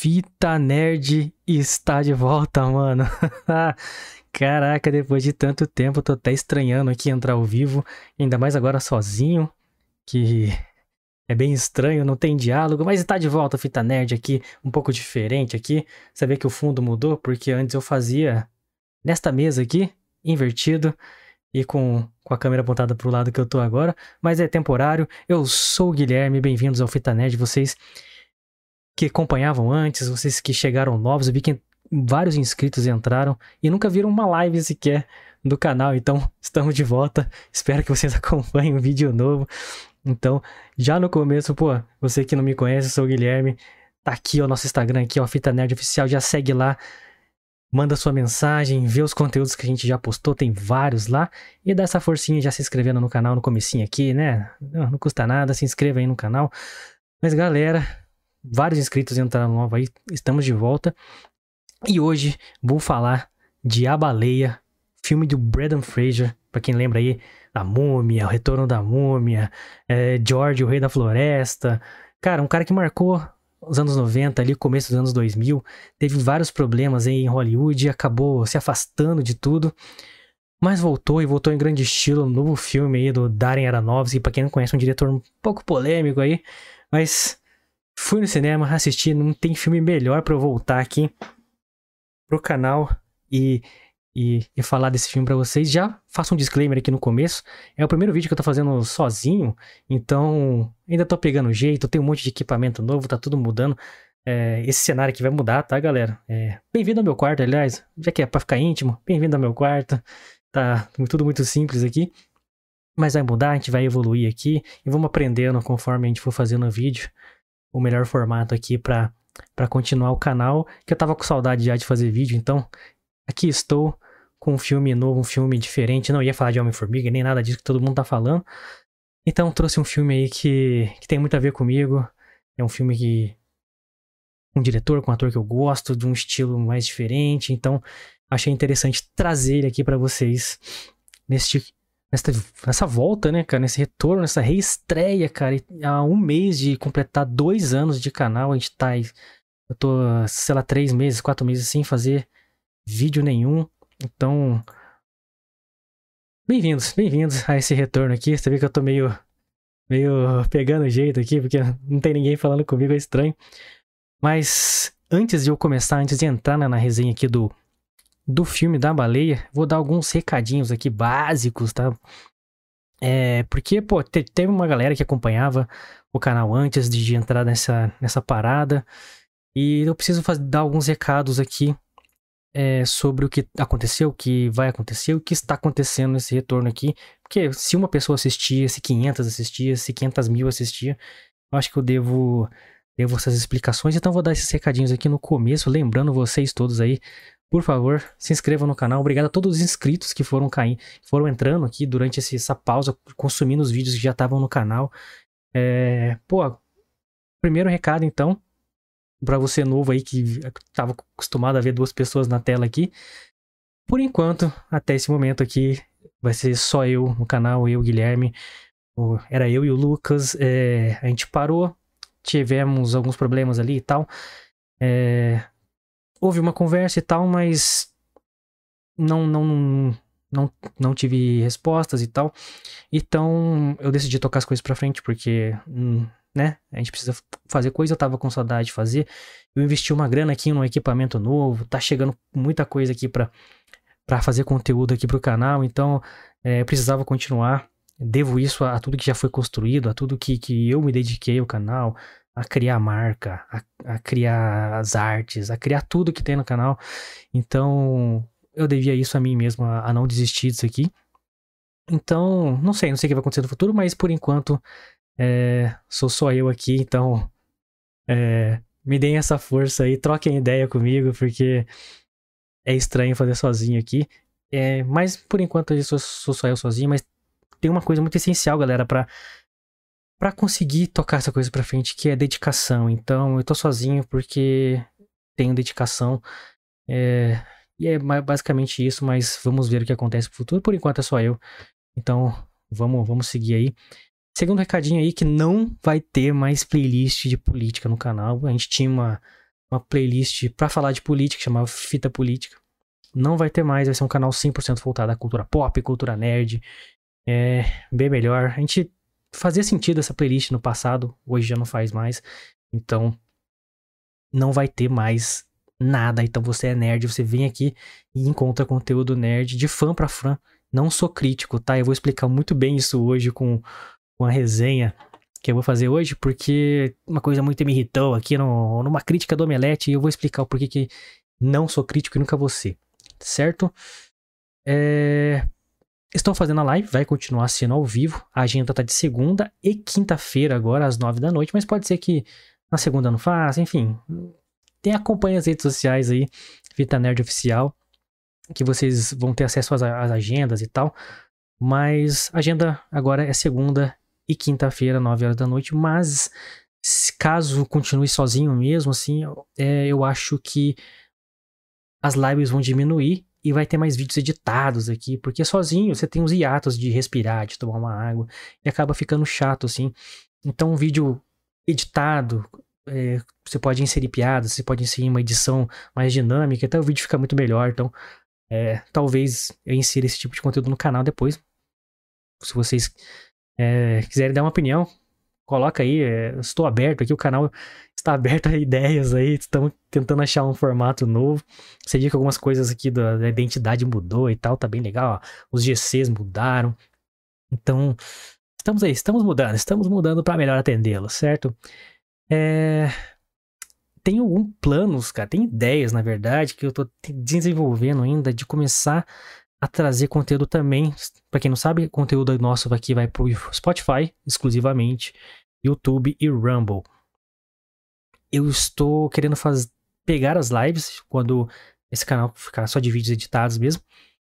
Fita Nerd está de volta, mano. Caraca, depois de tanto tempo, tô até estranhando aqui entrar ao vivo, ainda mais agora sozinho, que é bem estranho, não tem diálogo, mas está de volta Fita Nerd aqui, um pouco diferente aqui. Você vê que o fundo mudou, porque antes eu fazia nesta mesa aqui, invertido, e com, com a câmera apontada para o lado que eu tô agora, mas é temporário. Eu sou o Guilherme, bem-vindos ao Fita Nerd, vocês que acompanhavam antes, vocês que chegaram novos, eu vi que vários inscritos entraram e nunca viram uma live sequer do canal, então estamos de volta. Espero que vocês acompanhem um vídeo novo. Então, já no começo, pô, você que não me conhece, eu sou o Guilherme. Tá aqui o nosso Instagram aqui, ó, Fita Nerd Oficial, já segue lá. Manda sua mensagem, vê os conteúdos que a gente já postou, tem vários lá. E dá essa forcinha já se inscrevendo no canal no comecinho aqui, né? Não, não custa nada, se inscreva aí no canal. Mas galera, vários inscritos entraram novo aí, estamos de volta. E hoje vou falar de A Baleia, filme do Brendan Fraser, para quem lembra aí, a Múmia, o Retorno da Múmia, é, George, o Rei da Floresta. Cara, um cara que marcou os anos 90, ali, começo dos anos 2000, teve vários problemas aí em Hollywood, acabou se afastando de tudo, mas voltou e voltou em grande estilo, um novo filme aí do Darren Aronofsky, para quem não conhece, um diretor um pouco polêmico aí, mas Fui no cinema, assisti, não tem filme melhor para eu voltar aqui pro canal e, e, e falar desse filme para vocês. Já faço um disclaimer aqui no começo. É o primeiro vídeo que eu tô fazendo sozinho, então ainda tô pegando jeito, tem um monte de equipamento novo, tá tudo mudando. É, esse cenário aqui vai mudar, tá, galera? É, bem-vindo ao meu quarto, aliás, já que é pra ficar íntimo, bem-vindo ao meu quarto. Tá tudo muito simples aqui. Mas vai mudar, a gente vai evoluir aqui e vamos aprendendo conforme a gente for fazendo o vídeo o melhor formato aqui para continuar o canal, que eu tava com saudade já de fazer vídeo, então aqui estou com um filme novo, um filme diferente, não ia falar de Homem-Formiga, nem nada disso que todo mundo tá falando. Então trouxe um filme aí que, que tem muito a ver comigo, é um filme que um diretor, com um ator que eu gosto, de um estilo mais diferente, então achei interessante trazer ele aqui para vocês neste nessa, nessa volta, né, cara? Nesse retorno, nessa reestreia, cara. há um mês de completar dois anos de canal, a gente tá. Eu tô, sei lá, três meses, quatro meses sem fazer vídeo nenhum. Então. Bem-vindos, bem-vindos a esse retorno aqui. Você vê que eu tô meio. meio pegando jeito aqui, porque não tem ninguém falando comigo, é estranho. Mas antes de eu começar, antes de entrar na, na resenha aqui do do filme da baleia, vou dar alguns recadinhos aqui básicos, tá? É, porque, pô, te, teve uma galera que acompanhava o canal antes de entrar nessa, nessa parada. E eu preciso fazer, dar alguns recados aqui é, sobre o que aconteceu, o que vai acontecer, o que está acontecendo nesse retorno aqui. Porque se uma pessoa assistia, se 500 assistia, se 500 mil assistia, eu acho que eu devo, devo essas explicações. Então vou dar esses recadinhos aqui no começo, lembrando vocês todos aí por favor, se inscrevam no canal. Obrigado a todos os inscritos que foram caindo, foram entrando aqui durante essa pausa, consumindo os vídeos que já estavam no canal. É, pô, primeiro recado então, para você novo aí que estava acostumado a ver duas pessoas na tela aqui. Por enquanto, até esse momento aqui, vai ser só eu no canal, eu, Guilherme. Era eu e o Lucas. É, a gente parou, tivemos alguns problemas ali e tal. É, houve uma conversa e tal, mas não, não, não, não tive respostas e tal. Então eu decidi tocar as coisas pra frente, porque, hum, né, a gente precisa fazer coisa, eu tava com saudade de fazer. Eu investi uma grana aqui num equipamento novo, tá chegando muita coisa aqui pra, pra fazer conteúdo aqui pro canal, então é, precisava continuar. Devo isso a, a, tudo que já foi construído, a tudo que, que eu me dediquei ao canal, a criar marca, a, a, criar as artes, a criar tudo que tem no canal. Então, eu devia isso a mim mesmo, a, a não desistir disso aqui. Então, não sei, não sei o que vai acontecer no futuro, mas por enquanto é, sou só eu aqui, então é, me deem essa força aí, troquem ideia comigo, porque é estranho fazer sozinho aqui. É, mas por enquanto eu sou, sou só eu sozinho, mas tem uma coisa muito essencial, galera, para para conseguir tocar essa coisa para frente, que é dedicação. Então, eu tô sozinho porque tenho dedicação. É, e é basicamente isso, mas vamos ver o que acontece no futuro. Por enquanto é só eu. Então, vamos, vamos seguir aí. Segundo recadinho aí, que não vai ter mais playlist de política no canal. A gente tinha uma, uma playlist para falar de política, chamava Fita Política. Não vai ter mais, vai ser um canal 100% voltado à cultura pop, cultura nerd. É bem melhor. A gente fazia sentido essa playlist no passado, hoje já não faz mais. Então, não vai ter mais nada. Então, você é nerd, você vem aqui e encontra conteúdo nerd de fã para fã. Não sou crítico, tá? Eu vou explicar muito bem isso hoje com, com a resenha que eu vou fazer hoje, porque uma coisa muito me irritou aqui no, numa crítica do Omelete e eu vou explicar o porquê que não sou crítico e nunca vou ser, certo? É... Estou fazendo a live, vai continuar sendo ao vivo. A agenda tá de segunda e quinta-feira agora, às nove da noite, mas pode ser que na segunda não faça, enfim. Tem acompanha as redes sociais aí, Vita Nerd Oficial, que vocês vão ter acesso às, às agendas e tal. Mas a agenda agora é segunda e quinta-feira, 9 horas da noite. Mas caso continue sozinho mesmo, assim, é, eu acho que as lives vão diminuir e vai ter mais vídeos editados aqui, porque sozinho você tem os hiatos de respirar, de tomar uma água, e acaba ficando chato, assim. Então, um vídeo editado, é, você pode inserir piadas, você pode inserir uma edição mais dinâmica, até o vídeo fica muito melhor. Então, é, talvez eu insira esse tipo de conteúdo no canal depois. Se vocês é, quiserem dar uma opinião, coloca aí. É, estou aberto aqui, o canal está aberto a ideias aí. Estamos tentando achar um formato novo. Você viu que algumas coisas aqui da, da, identidade mudou e tal, tá bem legal. Ó. Os GCs mudaram. Então, estamos aí, estamos mudando, estamos mudando para melhor atendê-los, certo? É... Tem alguns planos, cara, tem ideias, na verdade, que eu tô desenvolvendo ainda de começar a trazer conteúdo também. Para quem não sabe, conteúdo nosso aqui vai pro Spotify exclusivamente, YouTube e Rumble. Eu estou querendo fazer pegar as lives quando esse canal ficar só de vídeos editados mesmo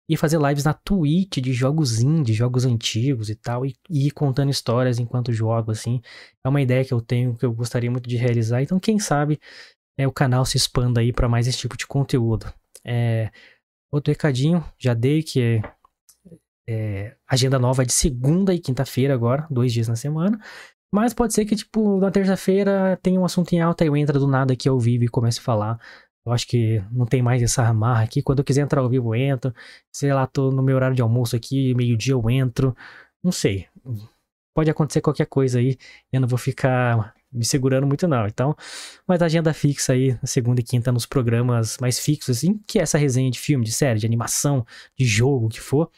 e fazer lives na Twitch de jogos indie, jogos antigos e tal, e, e ir contando histórias enquanto jogo, assim. É uma ideia que eu tenho, que eu gostaria muito de realizar. Então, quem sabe é, o canal se expanda aí para mais esse tipo de conteúdo. É, Outro recadinho, já dei que é, é agenda nova de segunda e quinta-feira agora, dois dias na semana. Mas pode ser que, tipo, na terça-feira tenha um assunto em alta e eu entra do nada aqui ao vivo e comece a falar. Eu acho que não tem mais essa amarra aqui. Quando eu quiser entrar ao vivo, eu entro. Sei lá, tô no meu horário de almoço aqui, meio-dia eu entro. Não sei. Pode acontecer qualquer coisa aí. Eu não vou ficar me segurando muito, não. Então, mas agenda fixa aí, segunda e quinta, nos programas mais fixos, assim, que é essa resenha de filme, de série, de animação, de jogo, o que for.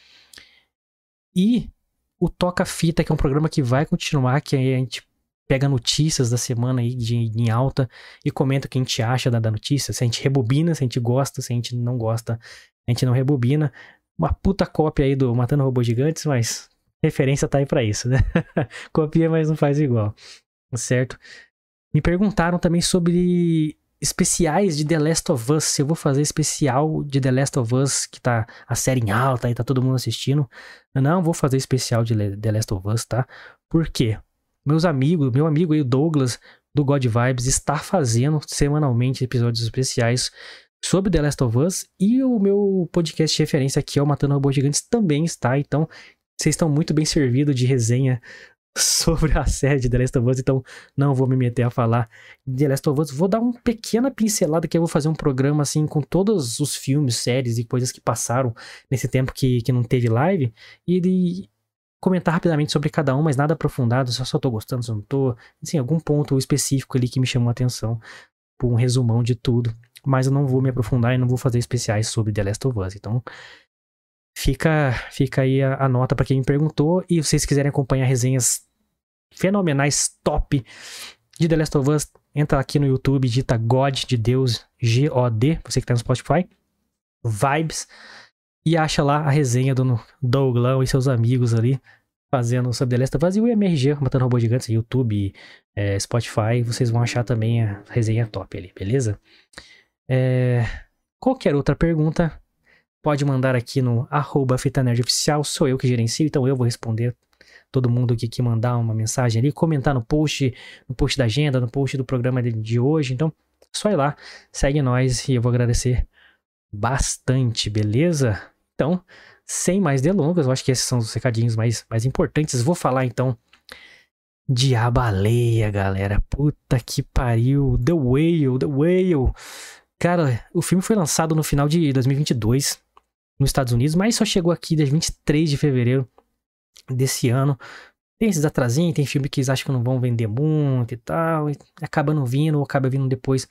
E o Toca Fita, que é um programa que vai continuar, que a gente pega notícias da semana aí de, em alta e comenta o que a gente acha da, da notícia, se a gente rebobina, se a gente gosta, se a gente não gosta, a gente não rebobina. Uma puta cópia aí do Matando Robôs Gigantes, mas referência tá aí para isso, né? Copia, mas não faz igual certo? Me perguntaram também sobre especiais de The Last of Us. Se eu vou fazer especial de The Last of Us, que tá a série em alta e tá todo mundo assistindo. Eu não vou fazer especial de The Last of Us, tá? Por quê? Meus amigos, meu amigo aí, o Douglas, do God Vibes, está fazendo semanalmente episódios especiais sobre The Last of Us. E o meu podcast de referência aqui, é o Matando Robôs Gigantes, também está. Então, vocês estão muito bem servidos de resenha sobre a série de The Last of Us, então não vou me meter a falar de The Last of Us. Vou dar uma pequena pincelada que eu vou fazer um programa assim com todos os filmes, séries e coisas que passaram nesse tempo que, que não teve live e de comentar rapidamente sobre cada um, mas nada aprofundado, só tô gostando, se não tô, assim, algum ponto específico ali que me chamou a atenção, por um resumão de tudo, mas eu não vou me aprofundar e não vou fazer especiais sobre The Last of Us. Então, Fica, fica aí a, a nota para quem me perguntou. E se vocês quiserem acompanhar resenhas fenomenais, top de The Last of Us, entra aqui no YouTube, digita God de Deus, G-O-D, você que tá no Spotify, Vibes, e acha lá a resenha do Douglão e seus amigos ali, fazendo sobre The Last of Us e o MRG, Matando Robô Gigantes, YouTube, é, Spotify, vocês vão achar também a resenha top ali, beleza? É, qualquer outra pergunta, pode mandar aqui no arroba Oficial, sou eu que gerencio, então eu vou responder todo mundo que mandar uma mensagem ali, comentar no post, no post da agenda, no post do programa de hoje, então só ir lá, segue nós e eu vou agradecer bastante, beleza? Então, sem mais delongas, eu acho que esses são os recadinhos mais, mais importantes, vou falar então Diabaleia, galera. Puta que pariu. The Whale, The Whale. Cara, o filme foi lançado no final de 2022 nos Estados Unidos, mas só chegou aqui dia 23 de fevereiro desse ano. Tem esses atrasinhos, tem filme que eles acham que não vão vender muito e tal, e acaba não vindo, ou acaba vindo depois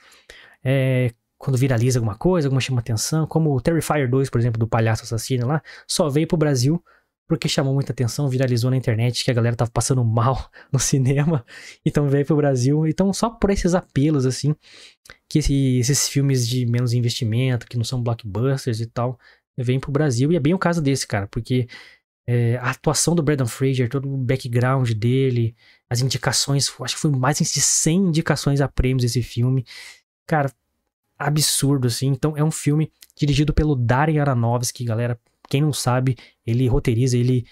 é, quando viraliza alguma coisa, alguma chama atenção, como o Terrifier 2, por exemplo, do Palhaço Assassino lá, só veio pro Brasil porque chamou muita atenção, viralizou na internet que a galera tava passando mal no cinema, então veio pro Brasil. Então, só por esses apelos, assim, que esse, esses filmes de menos investimento, que não são blockbusters e tal, vêm pro Brasil. E é bem o caso desse, cara, porque é, a atuação do Brandon Fraser, todo o background dele, as indicações, acho que foi mais de 100 indicações a prêmios esse filme. Cara, absurdo, assim. Então, é um filme dirigido pelo Darren Aronofsky, galera. Quem não sabe, ele roteiriza, ele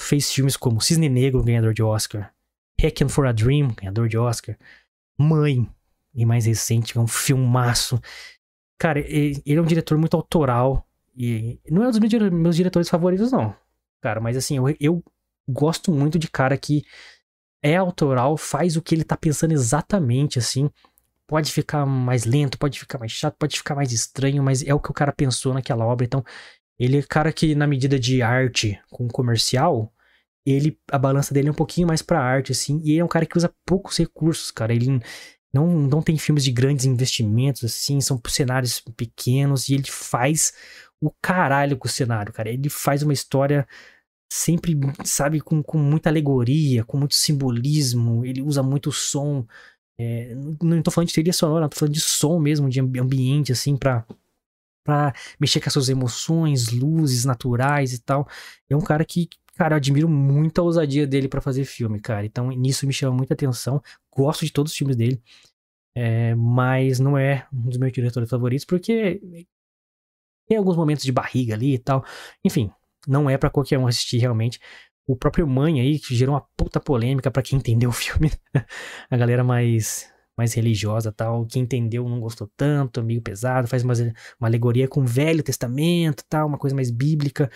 fez filmes como Cisne Negro, ganhador de Oscar. Hacking for a Dream, ganhador de Oscar. Mãe, e mais recente, é um filmaço. Cara, ele é um diretor muito autoral. E não é um dos meus diretores favoritos, não cara. Mas assim, eu, eu gosto muito de cara que é autoral, faz o que ele tá pensando exatamente, assim. Pode ficar mais lento, pode ficar mais chato, pode ficar mais estranho, mas é o que o cara pensou naquela obra. Então, ele é cara que, na medida de arte com comercial, ele a balança dele é um pouquinho mais pra arte, assim. E ele é um cara que usa poucos recursos, cara. Ele não, não tem filmes de grandes investimentos, assim, são cenários pequenos e ele faz o caralho com o cenário, cara. Ele faz uma história sempre, sabe, com, com muita alegoria, com muito simbolismo. Ele usa muito som. É, não tô falando de trilha sonora, tô falando de som mesmo, de ambiente, assim, pra, pra mexer com as suas emoções, luzes naturais e tal. É um cara que, cara, eu admiro muito a ousadia dele para fazer filme, cara. Então, nisso me chama muita atenção. Gosto de todos os filmes dele. É, mas não é um dos meus diretores favoritos, porque tem alguns momentos de barriga ali e tal. Enfim, não é para qualquer um assistir realmente. O próprio Mãe aí, que gerou uma puta polêmica para quem entendeu o filme. a galera mais mais religiosa tal, quem entendeu não gostou tanto, meio pesado, faz uma, uma alegoria com o Velho Testamento tal, uma coisa mais bíblica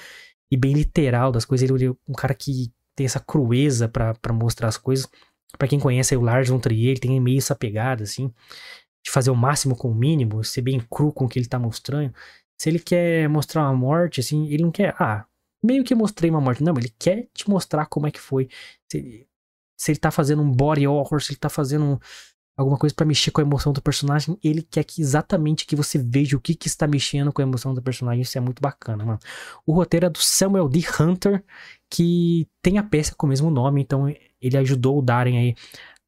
e bem literal das coisas. Ele é um cara que tem essa crueza para mostrar as coisas. para quem conhece o Lars von Trier, ele tem meio essa pegada, assim, de fazer o máximo com o mínimo, ser bem cru com o que ele tá mostrando. Se ele quer mostrar uma morte, assim, ele não quer, ah, meio que mostrei uma morte. Não, ele quer te mostrar como é que foi. Se, se ele tá fazendo um body horror, se ele tá fazendo um, alguma coisa para mexer com a emoção do personagem, ele quer que exatamente que você veja o que que está mexendo com a emoção do personagem. Isso é muito bacana, mano. O roteiro é do Samuel D. Hunter, que tem a peça com o mesmo nome, então ele ajudou o Darren aí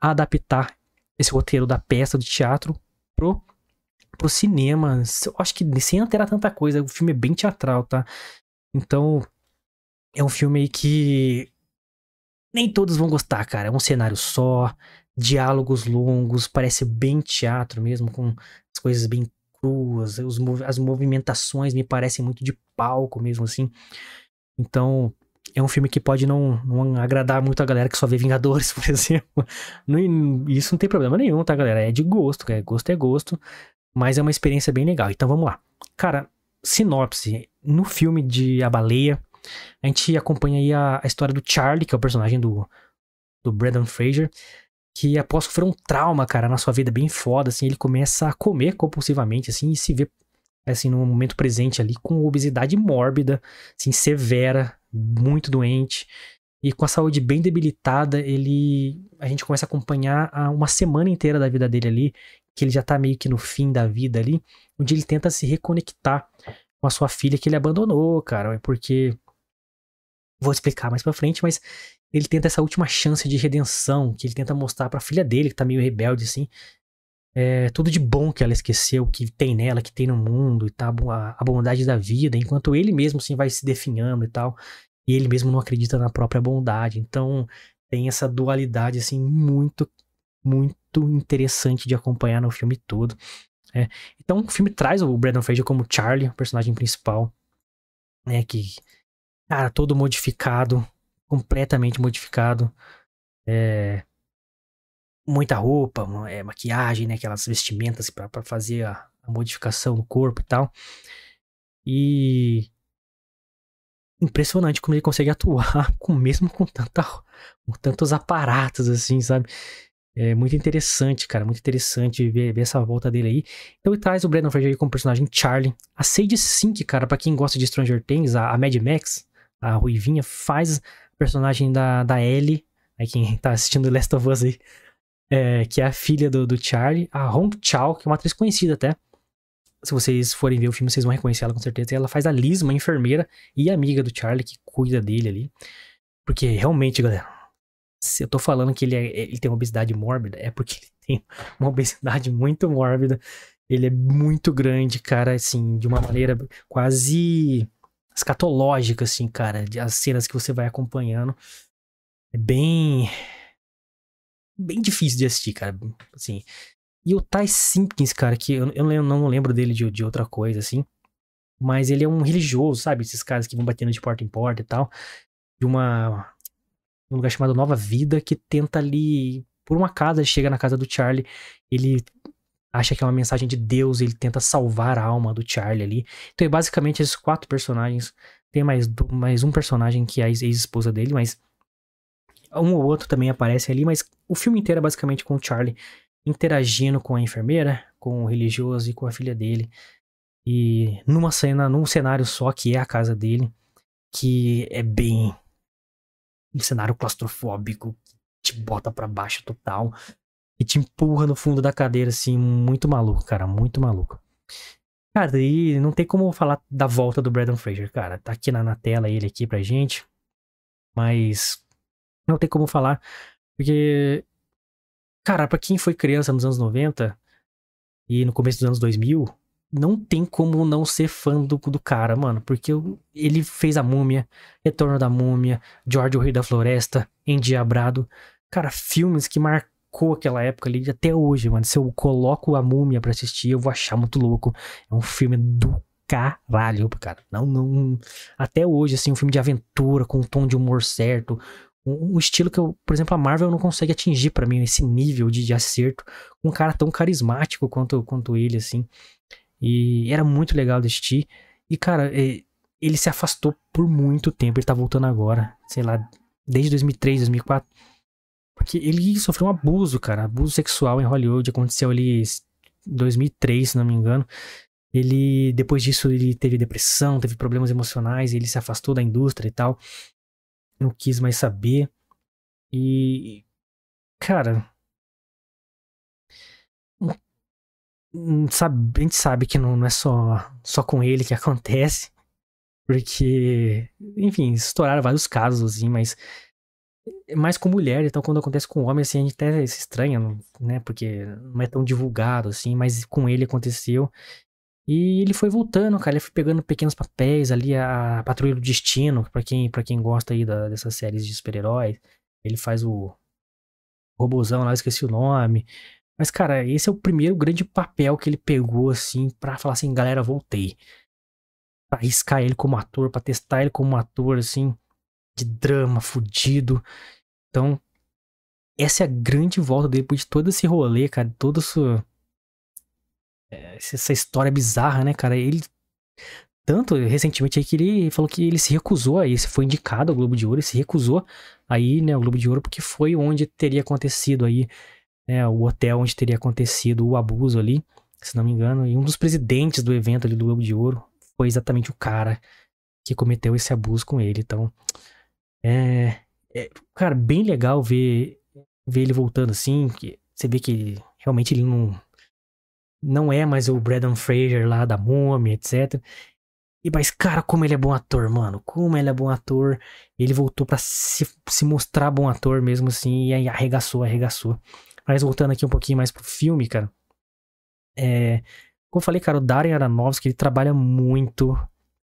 a adaptar esse roteiro da peça de teatro pro pro cinema. Eu acho que sem alterar tanta coisa, o filme é bem teatral, tá? Então, é um filme aí que nem todos vão gostar, cara. É um cenário só, diálogos longos, parece bem teatro mesmo, com as coisas bem cruas, os, as movimentações me parecem muito de palco mesmo, assim. Então, é um filme que pode não, não agradar muito a galera que só vê Vingadores, por exemplo. Não, isso não tem problema nenhum, tá, galera? É de gosto, é gosto é gosto. Mas é uma experiência bem legal. Então vamos lá. Cara, sinopse. No filme de A Baleia, a gente acompanha aí a, a história do Charlie, que é o personagem do, do Brandon Fraser, que após sofrer um trauma, cara, na sua vida bem foda, assim, ele começa a comer compulsivamente, assim, e se vê, assim, no momento presente ali, com obesidade mórbida, assim, severa, muito doente, e com a saúde bem debilitada, ele, a gente começa a acompanhar uma semana inteira da vida dele ali, que ele já tá meio que no fim da vida ali, onde ele tenta se reconectar com a sua filha que ele abandonou, cara, é porque vou explicar mais para frente, mas ele tenta essa última chance de redenção, que ele tenta mostrar para a filha dele, que tá meio rebelde assim, é, tudo de bom que ela esqueceu, que tem nela, que tem no mundo e tal, a, a bondade da vida, enquanto ele mesmo assim vai se definhando e tal, e ele mesmo não acredita na própria bondade. Então, tem essa dualidade assim muito muito interessante de acompanhar no filme todo. É. Então o filme traz o Brandon Fraser como Charlie, o personagem principal, né, que cara todo modificado, completamente modificado, é, muita roupa, é, maquiagem, né, aquelas vestimentas para fazer a, a modificação no corpo e tal. E impressionante como ele consegue atuar com mesmo com tanta com tantos aparatos assim, sabe? É muito interessante, cara, muito interessante ver, ver essa volta dele aí. Então ele traz o Brandon Fraser aí como personagem Charlie. A Sage Sink, cara, para quem gosta de Stranger Things, a, a Mad Max, a Ruivinha, faz personagem da, da Ellie, aí quem tá assistindo Last of Us aí, é, que é a filha do, do Charlie. A Hong Chao, que é uma atriz conhecida até. Se vocês forem ver o filme, vocês vão reconhecer ela com certeza. E ela faz a Liz, uma enfermeira e amiga do Charlie, que cuida dele ali. Porque realmente, galera, se eu tô falando que ele, é, ele tem uma obesidade mórbida, é porque ele tem uma obesidade muito mórbida. Ele é muito grande, cara, assim, de uma maneira quase escatológica, assim, cara. As cenas que você vai acompanhando. É bem. Bem difícil de assistir, cara. Assim. E o Ty Simpkins, cara, que eu, eu não lembro dele de, de outra coisa, assim. Mas ele é um religioso, sabe? Esses caras que vão batendo de porta em porta e tal. De uma um lugar chamado Nova Vida, que tenta ali, por uma casa, chega na casa do Charlie, ele acha que é uma mensagem de Deus, ele tenta salvar a alma do Charlie ali. Então é basicamente esses quatro personagens. Tem mais, mais um personagem que é a ex-esposa dele, mas um ou outro também aparece ali, mas o filme inteiro é basicamente com o Charlie interagindo com a enfermeira, com o religioso e com a filha dele. E numa cena, num cenário só que é a casa dele, que é bem um cenário claustrofóbico que te bota para baixo total e te empurra no fundo da cadeira, assim, muito maluco, cara, muito maluco. Cara, e não tem como falar da volta do Brandon Fraser, cara. Tá aqui na, na tela ele aqui pra gente. Mas não tem como falar, porque, cara, pra quem foi criança nos anos 90 e no começo dos anos 2000, não tem como não ser fã do, do cara, mano. Porque ele fez a múmia, Retorno da Múmia, George o Rei da Floresta, Endiabrado. Cara, filmes que marcou aquela época ali até hoje, mano. Se eu coloco a múmia pra assistir, eu vou achar muito louco. É um filme do caralho, cara. Não, não. Até hoje, assim, um filme de aventura, com um tom de humor certo. Um, estilo que eu, por exemplo, a Marvel não consegue atingir para mim, esse nível de, de acerto. Um cara tão carismático quanto, quanto ele, assim. E era muito legal de assistir. E, cara, ele se afastou por muito tempo. Ele tá voltando agora, sei lá, desde 2003, 2004. Porque ele sofreu um abuso, cara. Abuso sexual em Hollywood. Aconteceu ali em 2003, se não me engano. Ele, depois disso, ele teve depressão, teve problemas emocionais. Ele se afastou da indústria e tal. Não quis mais saber. E, cara, sabe, a gente sabe que não, não é só, só com ele que acontece. Porque, enfim, estouraram vários casos, assim, mas é mais com mulher, então quando acontece com homem, assim, a gente até se estranha, né? Porque não é tão divulgado, assim, mas com ele aconteceu. E ele foi voltando, cara, ele foi pegando pequenos papéis ali, a Patrulha do Destino, para quem, pra quem gosta aí da, dessas séries de super-heróis. Ele faz o robozão lá, esqueci o nome. Mas, cara, esse é o primeiro grande papel que ele pegou, assim, pra falar assim, galera, voltei. Pra arriscar ele como ator, pra testar ele como ator, assim, de drama, fudido. Então, essa é a grande volta dele, de todo esse rolê, cara, toda é, essa história bizarra, né, cara? Ele, tanto recentemente aí que ele falou que ele se recusou a isso, foi indicado ao Globo de Ouro, ele se recusou aí, né, ao Globo de Ouro, porque foi onde teria acontecido aí né, o hotel onde teria acontecido o abuso ali, se não me engano, e um dos presidentes do evento ali do Globo de Ouro foi exatamente o cara que cometeu esse abuso com ele. Então, é, é cara, bem legal ver, ver ele voltando assim, que você vê que realmente ele não não é mais o Brandon Fraser lá da Múmia, etc. E, mas, cara, como ele é bom ator, mano. Como ele é bom ator. Ele voltou para se, se mostrar bom ator mesmo assim. E arregaçou, arregaçou. Mas voltando aqui um pouquinho mais pro filme, cara. É, como eu falei, cara, o Darren Aronofsky, ele trabalha muito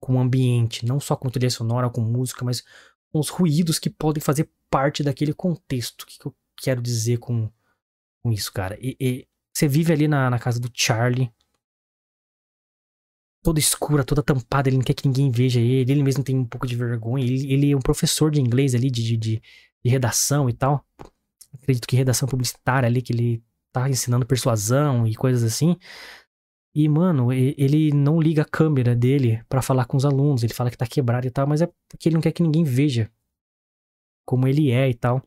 com o ambiente. Não só com trilha sonora, com música, mas com os ruídos que podem fazer parte daquele contexto. O que, que eu quero dizer com, com isso, cara? E, e você vive ali na, na casa do Charlie toda escura, toda tampada, ele não quer que ninguém veja ele, ele mesmo tem um pouco de vergonha, ele, ele é um professor de inglês ali, de, de, de, redação e tal acredito que redação publicitária ali, que ele tá ensinando persuasão e coisas assim. E, mano, ele não liga a câmera dele para falar com os alunos. Ele fala que tá quebrado e tal, mas é porque ele não quer que ninguém veja como ele é e tal.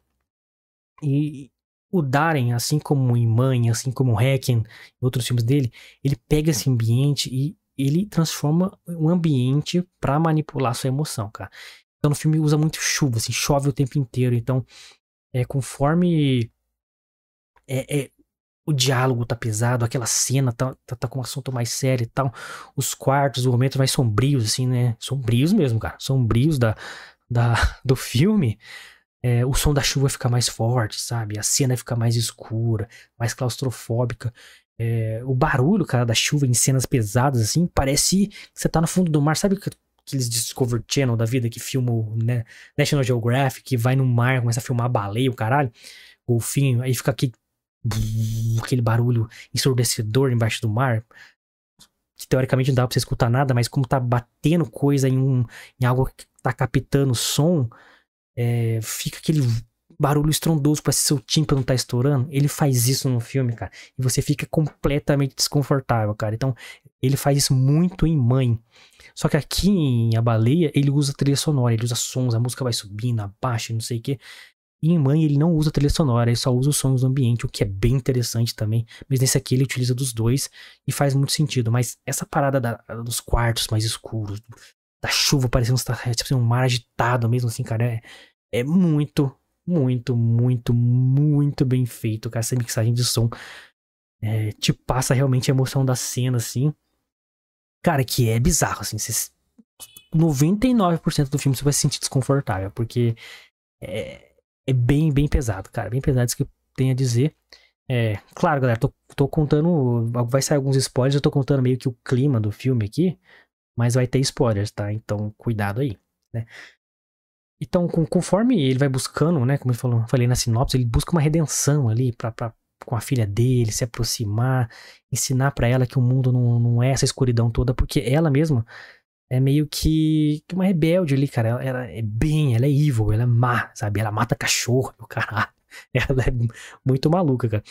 E o Darren, assim como em Mãe, assim como Hacken, e outros filmes dele, ele pega esse ambiente e ele transforma o ambiente para manipular sua emoção, cara. Então no filme usa muito chuva, assim, chove o tempo inteiro. Então, é conforme é, é, o diálogo tá pesado, aquela cena tá, tá, tá, com um assunto mais sério e tal. Os quartos, os momentos mais sombrios, assim, né? Sombrios mesmo, cara. Sombrios da, da, do filme. É, o som da chuva fica mais forte, sabe? A cena fica mais escura, mais claustrofóbica. É, o barulho, cara, da chuva em cenas pesadas, assim, parece que você tá no fundo do mar. Sabe aqueles Discovery Channel da vida que filma, né? National Geographic, que vai no mar, começa a filmar baleia, o caralho, golfinho, aí fica aqui, aquele barulho ensurdecedor embaixo do mar. Que teoricamente não dá pra você escutar nada, mas como tá batendo coisa em, um, em algo que tá captando som, é, fica aquele barulho estrondoso, parece que seu tímpano tá estourando. Ele faz isso no filme, cara. E você fica completamente desconfortável, cara. Então, ele faz isso muito em Mãe. Só que aqui em A Baleia, ele usa trilha sonora, ele usa sons, a música vai subindo, abaixa, não sei o quê. E em Mãe, ele não usa trilha sonora, ele só usa os sons do ambiente, o que é bem interessante também. Mas nesse aqui, ele utiliza dos dois e faz muito sentido. Mas essa parada da, dos quartos mais escuros, da chuva parecendo tipo, assim, um mar agitado mesmo, assim, cara, é, é muito, muito, muito, muito bem feito, cara. Essa mixagem de som é, te passa realmente a emoção da cena, assim. Cara, que é bizarro, assim. Cês, 99% do filme você vai se sentir desconfortável, porque é, é bem, bem pesado, cara. Bem pesado isso que eu tenho a dizer. É, claro, galera, tô, tô contando. Vai sair alguns spoilers, eu tô contando meio que o clima do filme aqui, mas vai ter spoilers, tá? Então, cuidado aí, né? Então, com, conforme ele vai buscando, né, como eu falou, falei na sinopse, ele busca uma redenção ali pra, pra com a filha dele, se aproximar, ensinar para ela que o mundo não, não é essa escuridão toda, porque ela mesma é meio que, uma rebelde ali, cara. Ela, ela, é bem, ela é evil, ela é má, sabe? Ela mata cachorro, caralho. Ela é muito maluca, cara.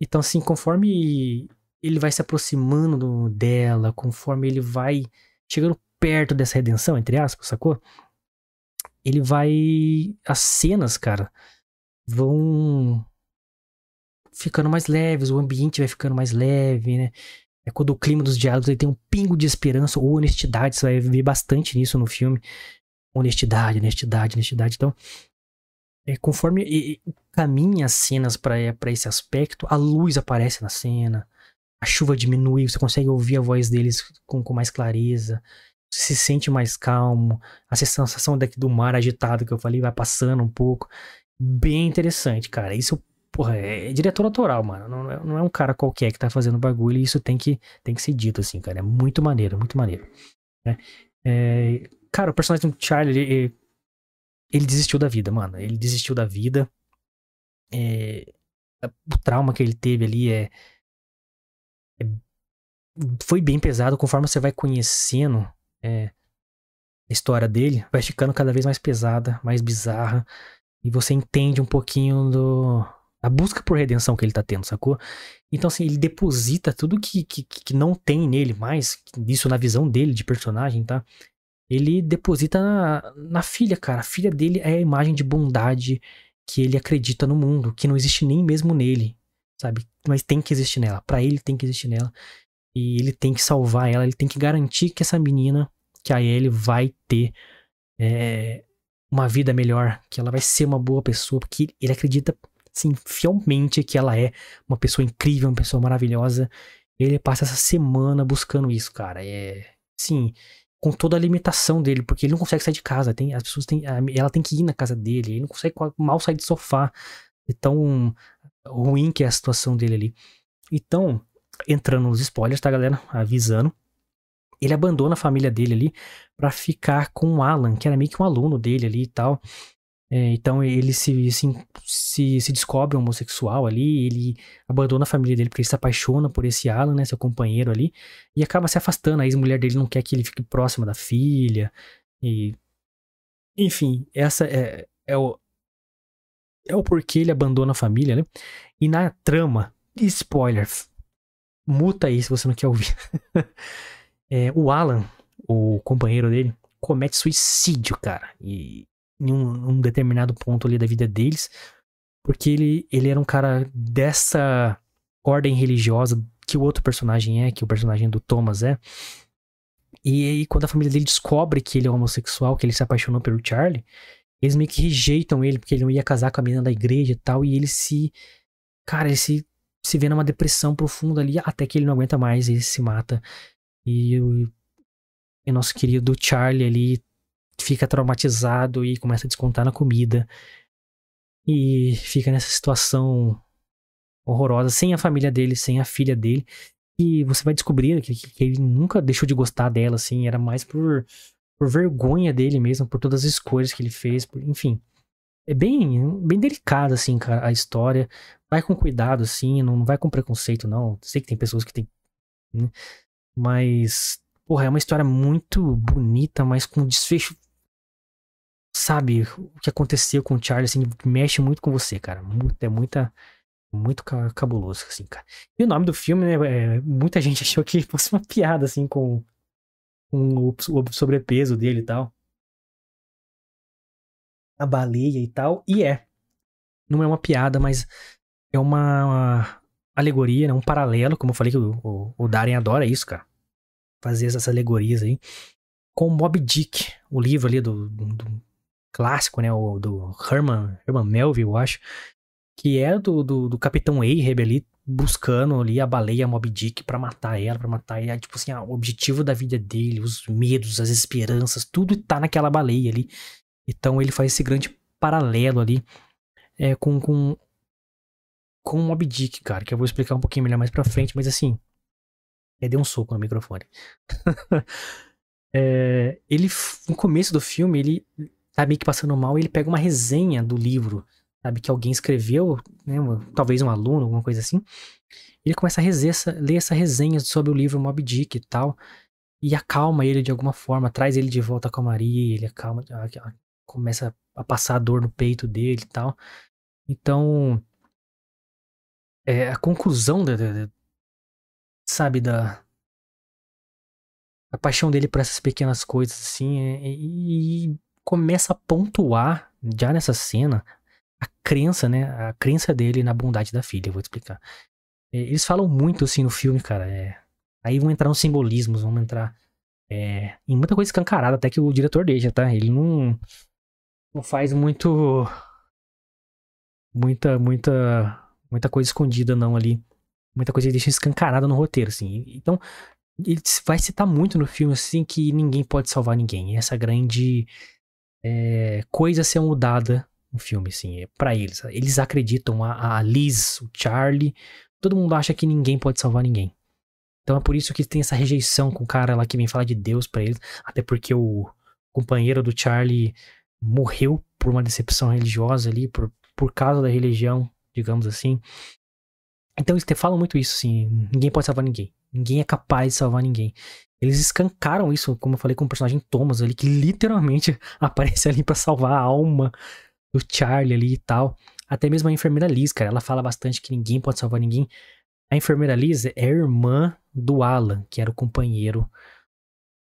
Então, assim, conforme ele vai se aproximando dela, conforme ele vai chegando perto dessa redenção, entre aspas, sacou? ele vai. As cenas, cara, vão ficando mais leves, o ambiente vai ficando mais leve, né? É quando o clima dos diálogos ele tem um pingo de esperança ou honestidade, você vai ver bastante nisso no filme. Honestidade, honestidade, honestidade. Então, é, conforme e, caminha as cenas para esse aspecto, a luz aparece na cena, a chuva diminui, você consegue ouvir a voz deles com, com mais clareza se sente mais calmo, a sensação daqui do mar agitado que eu falei vai passando um pouco. Bem interessante, cara. Isso, porra, é, é diretor autoral, mano. Não é, não é, um cara qualquer que tá fazendo bagulho e isso tem que, tem que ser dito, assim, cara. É muito maneiro, muito maneiro. Né? É, cara, o personagem do Charlie, ele, ele, desistiu da vida, mano. Ele desistiu da vida. É, o trauma que ele teve ali é, é foi bem pesado conforme você vai conhecendo a história dele vai ficando cada vez mais pesada, mais bizarra. E você entende um pouquinho do. A busca por redenção que ele tá tendo, sacou? Então, assim, ele deposita tudo que, que, que não tem nele mais, isso na visão dele de personagem, tá? Ele deposita na, na filha, cara. A filha dele é a imagem de bondade que ele acredita no mundo, que não existe nem mesmo nele, sabe? Mas tem que existir nela. Para ele tem que existir nela. E ele tem que salvar ela, ele tem que garantir que essa menina, que a Ellie vai ter é, uma vida melhor, que ela vai ser uma boa pessoa, porque ele acredita, assim, fielmente que ela é uma pessoa incrível, uma pessoa maravilhosa. Ele passa essa semana buscando isso, cara. É, sim, com toda a limitação dele, porque ele não consegue sair de casa. Tem, as pessoas têm, ela tem que ir na casa dele, ele não consegue mal sair do sofá. É tão ruim que é a situação dele ali. Então, entrando nos spoilers, tá, galera? Avisando. Ele abandona a família dele ali para ficar com o Alan, que era meio que um aluno dele ali e tal. É, então ele se, se, se, se, descobre homossexual ali, ele abandona a família dele porque ele se apaixona por esse Alan, né, seu companheiro ali, e acaba se afastando. A ex-mulher dele não quer que ele fique próximo da filha. E. Enfim, essa é, é o. É o porquê ele abandona a família, né? E na trama, spoiler, muta aí se você não quer ouvir. é, o Alan, o companheiro dele, comete suicídio, cara. E em um, um, determinado ponto ali da vida deles, porque ele, ele era um cara dessa ordem religiosa que o outro personagem é, que o personagem do Thomas é. E aí, quando a família dele descobre que ele é homossexual, que ele se apaixonou pelo Charlie, eles meio que rejeitam ele, porque ele não ia casar com a menina da igreja e tal, e ele se. Cara, ele se, se vê numa depressão profunda ali, até que ele não aguenta mais e ele se mata. E o nosso querido Charlie ali fica traumatizado e começa a descontar na comida. E fica nessa situação horrorosa, sem a família dele, sem a filha dele. E você vai descobrir que, que ele nunca deixou de gostar dela, assim, era mais por, por vergonha dele mesmo, por todas as escolhas que ele fez, por, enfim. É bem, bem delicada, assim, cara, a história. Vai com cuidado, assim, não vai com preconceito, não. Sei que tem pessoas que tem. Né? Mas, porra, é uma história muito bonita, mas com desfecho sabe o que aconteceu com o Charlie, assim, mexe muito com você, cara. é muita. Muito cabuloso, assim, cara. E o nome do filme, né? É, muita gente achou que fosse uma piada, assim, com, com o, o sobrepeso dele e tal. A baleia e tal. E é. Não é uma piada, mas é uma, uma alegoria, né? um paralelo, como eu falei que o, o, o Darren adora isso, cara. Fazer essas alegorias aí. Com Mob Dick, o livro ali do, do clássico, né? O do Herman, Herman Melville, eu acho. Que é do, do, do Capitão Ahab ali, buscando ali a baleia Moby Dick para matar ela, para matar ela. Tipo assim, ah, o objetivo da vida dele, os medos, as esperanças, tudo tá naquela baleia ali. Então ele faz esse grande paralelo ali é, com, com, com o Moby Dick, cara, que eu vou explicar um pouquinho melhor mais pra frente, mas assim. É, deu um soco no microfone. é, ele, no começo do filme, ele tá meio que passando mal e ele pega uma resenha do livro, sabe, que alguém escreveu, né, talvez um aluno, alguma coisa assim. Ele começa a essa, ler essa resenha sobre o livro Mob Dick e tal, e acalma ele de alguma forma, traz ele de volta com a Maria, ele acalma, começa a passar a dor no peito dele e tal. Então, é, a conclusão da, sabe, da, a paixão dele por essas pequenas coisas, assim, é, e começa a pontuar, já nessa cena, a crença, né? A crença dele na bondade da filha, eu vou te explicar. É, eles falam muito, assim, no filme, cara. É... Aí vão entrar nos simbolismos, vão entrar é... em muita coisa escancarada, até que o diretor deixa, tá? Ele não, não faz muito. Muita, muita. Muita coisa escondida, não, ali. Muita coisa ele deixa escancarada no roteiro, assim. Então, ele vai citar muito no filme, assim, que ninguém pode salvar ninguém. Essa grande é, coisa ser mudada no filme, assim, é para eles. Eles acreditam, a, a Liz, o Charlie, todo mundo acha que ninguém pode salvar ninguém. Então é por isso que tem essa rejeição com o cara lá que vem falar de Deus para eles, até porque o companheiro do Charlie morreu por uma decepção religiosa ali, por, por causa da religião, digamos assim. Então eles falam muito isso, assim, ninguém pode salvar ninguém. Ninguém é capaz de salvar ninguém. Eles escancaram isso, como eu falei com o personagem Thomas ali, que literalmente aparece ali para salvar a alma do Charlie ali e tal. Até mesmo a enfermeira Liz, cara, ela fala bastante que ninguém pode salvar ninguém. A enfermeira Liz é irmã do Alan, que era o companheiro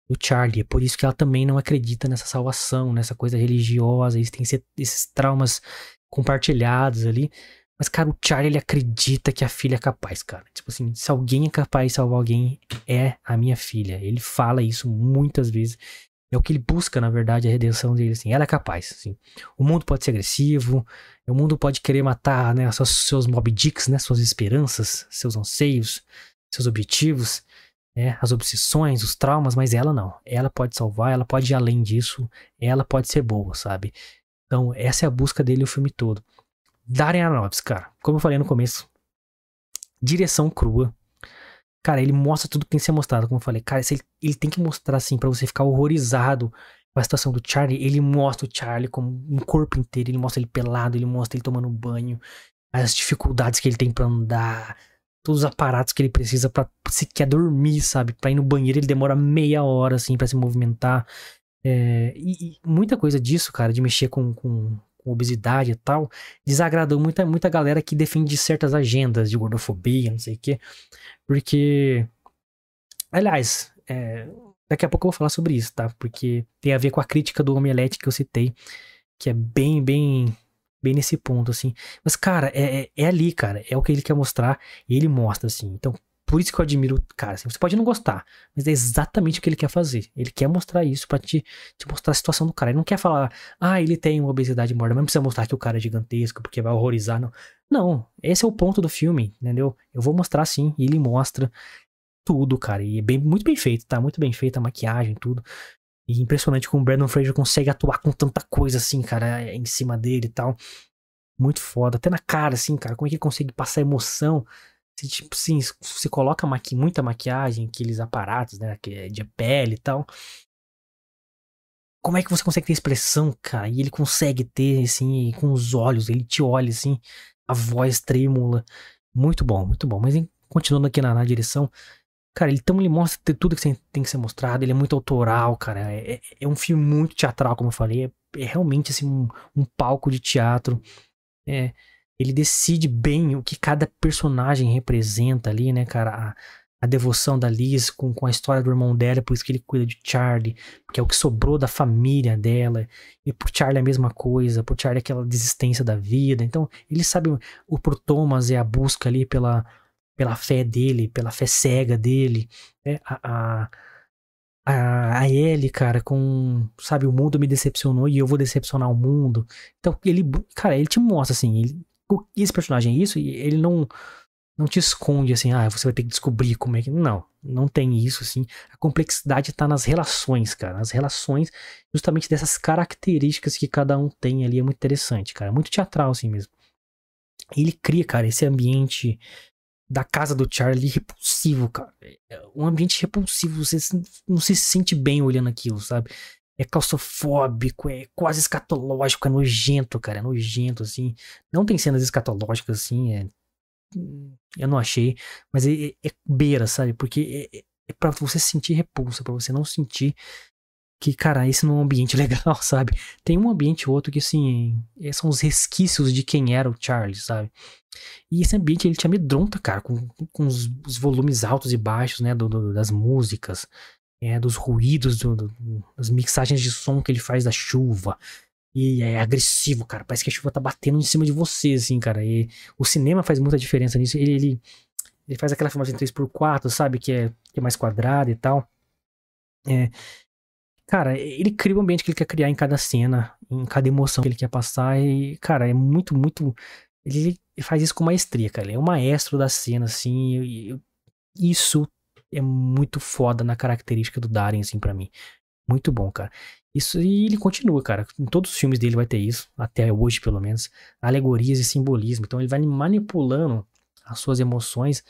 do Charlie. É por isso que ela também não acredita nessa salvação, nessa coisa religiosa. Eles têm esses traumas compartilhados ali. Mas, cara, o Charlie, ele acredita que a filha é capaz, cara. Tipo assim, se alguém é capaz de salvar alguém, é a minha filha. Ele fala isso muitas vezes. É o que ele busca, na verdade, a redenção dele, assim. Ela é capaz, assim. O mundo pode ser agressivo, o mundo pode querer matar, né, seus, seus Mob Dicks, né, suas esperanças, seus anseios, seus objetivos, né, as obsessões, os traumas, mas ela não. Ela pode salvar, ela pode ir além disso, ela pode ser boa, sabe? Então, essa é a busca dele o filme todo. Darren Aronofsky, cara, como eu falei no começo, direção crua. Cara, ele mostra tudo que tem que ser mostrado, como eu falei. Cara, ele, ele tem que mostrar assim para você ficar horrorizado com a situação do Charlie. Ele mostra o Charlie como um corpo inteiro, ele mostra ele pelado, ele mostra ele tomando banho, as dificuldades que ele tem para andar, todos os aparatos que ele precisa para sequer dormir, sabe? Para ir no banheiro ele demora meia hora assim para se movimentar. É, e, e, muita coisa disso, cara, de mexer com, com com obesidade e tal, desagradou muita, muita galera que defende certas agendas de gordofobia, não sei o quê. Porque. Aliás, é, daqui a pouco eu vou falar sobre isso, tá? Porque tem a ver com a crítica do Omelete que eu citei, que é bem, bem. Bem nesse ponto, assim. Mas, cara, é, é, é ali, cara. É o que ele quer mostrar. E ele mostra, assim. Então, por isso que eu admiro, cara, assim, você pode não gostar, mas é exatamente o que ele quer fazer. Ele quer mostrar isso para te, te mostrar a situação do cara. Ele não quer falar, ah, ele tem uma obesidade mórbida, mas não precisa mostrar que o cara é gigantesco, porque vai horrorizar, não. Não, esse é o ponto do filme, entendeu? Eu vou mostrar sim, e ele mostra tudo, cara, e é bem, muito bem feito, tá? Muito bem feita a maquiagem, tudo. E impressionante como o Brandon Fraser consegue atuar com tanta coisa assim, cara, em cima dele e tal. Muito foda. Até na cara, assim, cara, como é que ele consegue passar emoção se, tipo, sim, você coloca maqui, muita maquiagem, aqueles aparatos, né, é de pele e tal. Como é que você consegue ter expressão, cara? E ele consegue ter, assim, com os olhos, ele te olha, assim, a voz trêmula. Muito bom, muito bom. Mas continuando aqui na, na direção, cara, ele, então ele mostra tudo que tem que ser mostrado, ele é muito autoral, cara. É, é, é um filme muito teatral, como eu falei. É, é realmente, assim, um, um palco de teatro. É ele decide bem o que cada personagem representa ali, né, cara? A, a devoção da Liz com, com a história do irmão dela, por isso que ele cuida de Charlie, porque é o que sobrou da família dela. E por Charlie é a mesma coisa, por Charlie é aquela desistência da vida. Então, ele sabe o pro Thomas é a busca ali pela, pela fé dele, pela fé cega dele. Né? A, a, a, a Ellie, cara, com, sabe, o mundo me decepcionou e eu vou decepcionar o mundo. Então, ele, cara, ele te mostra assim, ele esse personagem é isso, e ele não não te esconde assim, ah, você vai ter que descobrir como é que. Não, não tem isso, assim. A complexidade tá nas relações, cara. Nas relações, justamente dessas características que cada um tem ali. É muito interessante, cara. Muito teatral, assim mesmo. Ele cria, cara, esse ambiente da casa do Charlie repulsivo, cara. É um ambiente repulsivo. Você não se sente bem olhando aquilo, sabe? É claustrofóbico, é quase escatológico, é nojento, cara, é nojento, assim. Não tem cenas escatológicas, assim, é... eu não achei, mas é, é, é beira, sabe? Porque é, é, é pra você sentir repulsa, para você não sentir que, cara, esse não é um ambiente legal, sabe? Tem um ambiente ou outro que, assim, é, são os resquícios de quem era o Charlie, sabe? E esse ambiente, ele te amedronta, cara, com, com os, os volumes altos e baixos, né, do, do, das músicas, é, dos ruídos, do, do, das mixagens de som que ele faz da chuva. E é agressivo, cara. Parece que a chuva tá batendo em cima de você, assim, cara. E o cinema faz muita diferença nisso. Ele, ele, ele faz aquela filmagem 3x4, sabe? Que é, que é mais quadrada e tal. É, cara, ele cria o ambiente que ele quer criar em cada cena, em cada emoção que ele quer passar. E, cara, é muito, muito. Ele, faz isso com maestria, cara. Ele é o maestro da cena, assim. E, e isso é muito foda na característica do Darren, assim, para mim. Muito bom, cara. Isso, e ele continua, cara. Em todos os filmes dele vai ter isso, até hoje, pelo menos. Alegorias e simbolismo. Então ele vai manipulando as suas emoções.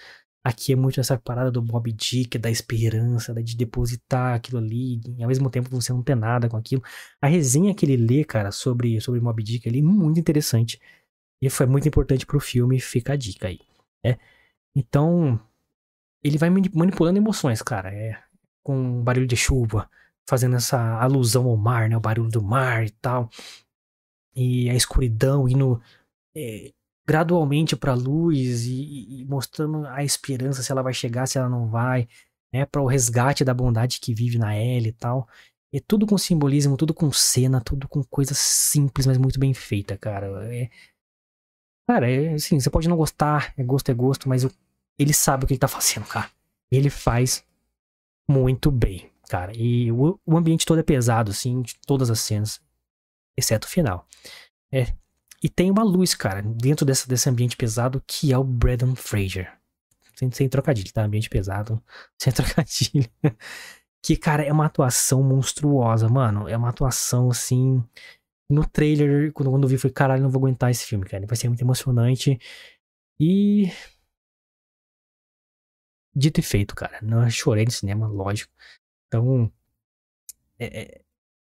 Aqui é muito essa parada do Bob Dick, da esperança, de depositar aquilo ali, e ao mesmo tempo você não ter nada com aquilo. A resenha que ele lê, cara, sobre, sobre Mob Dick ali, muito interessante. E foi muito importante pro filme, fica a dica aí. É. Então, ele vai manipulando emoções, cara. É com barulho de chuva, fazendo essa alusão ao mar, né? O barulho do mar e tal. E a escuridão indo é, gradualmente para luz e, e, mostrando a esperança se ela vai chegar, se ela não vai, né? Para o resgate da bondade que vive na Ellie e tal. É tudo com simbolismo, tudo com cena, tudo com coisa simples, mas muito bem feita, cara. É, cara, é assim, você pode não gostar, é gosto é gosto, mas eu ele sabe o que ele tá fazendo, cara. Ele faz muito bem, cara. E o, o ambiente todo é pesado, assim, de todas as cenas, exceto o final. É. E tem uma luz, cara, dentro dessa, desse ambiente pesado, que é o Braden Fraser. Sem, sem trocadilho, tá? Ambiente pesado, sem trocadilho. que, cara, é uma atuação monstruosa, mano. É uma atuação, assim. No trailer, quando, quando eu vi, eu falei, caralho, não vou aguentar esse filme, cara. Vai ser muito emocionante. E dito e feito, cara. Não chorei no cinema, lógico. Então, é, é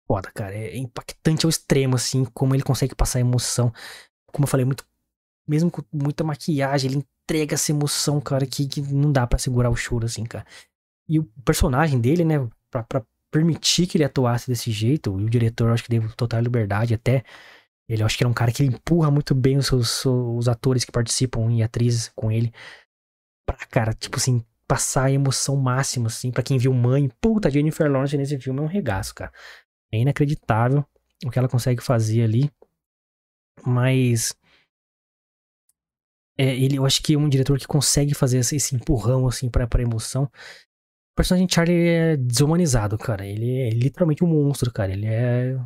foda, cara. É impactante ao extremo, assim, como ele consegue passar emoção. Como eu falei, muito, mesmo com muita maquiagem, ele entrega essa emoção, cara, que, que não dá para segurar o choro, assim, cara. E o personagem dele, né, pra, pra permitir que ele atuasse desse jeito, e o diretor, acho que deu total liberdade até. Ele, acho que ele é um cara que empurra muito bem os, seus, os atores que participam e atrizes com ele. Pra, cara, tipo assim, passar a emoção máxima, assim, pra quem viu Mãe. Puta, Jennifer Lawrence nesse filme é um regaço, cara. É inacreditável o que ela consegue fazer ali. Mas. É, ele, eu acho que é um diretor que consegue fazer esse, esse empurrão, assim, pra, pra emoção. O personagem Charlie é desumanizado, cara. Ele é literalmente um monstro, cara. Ele é.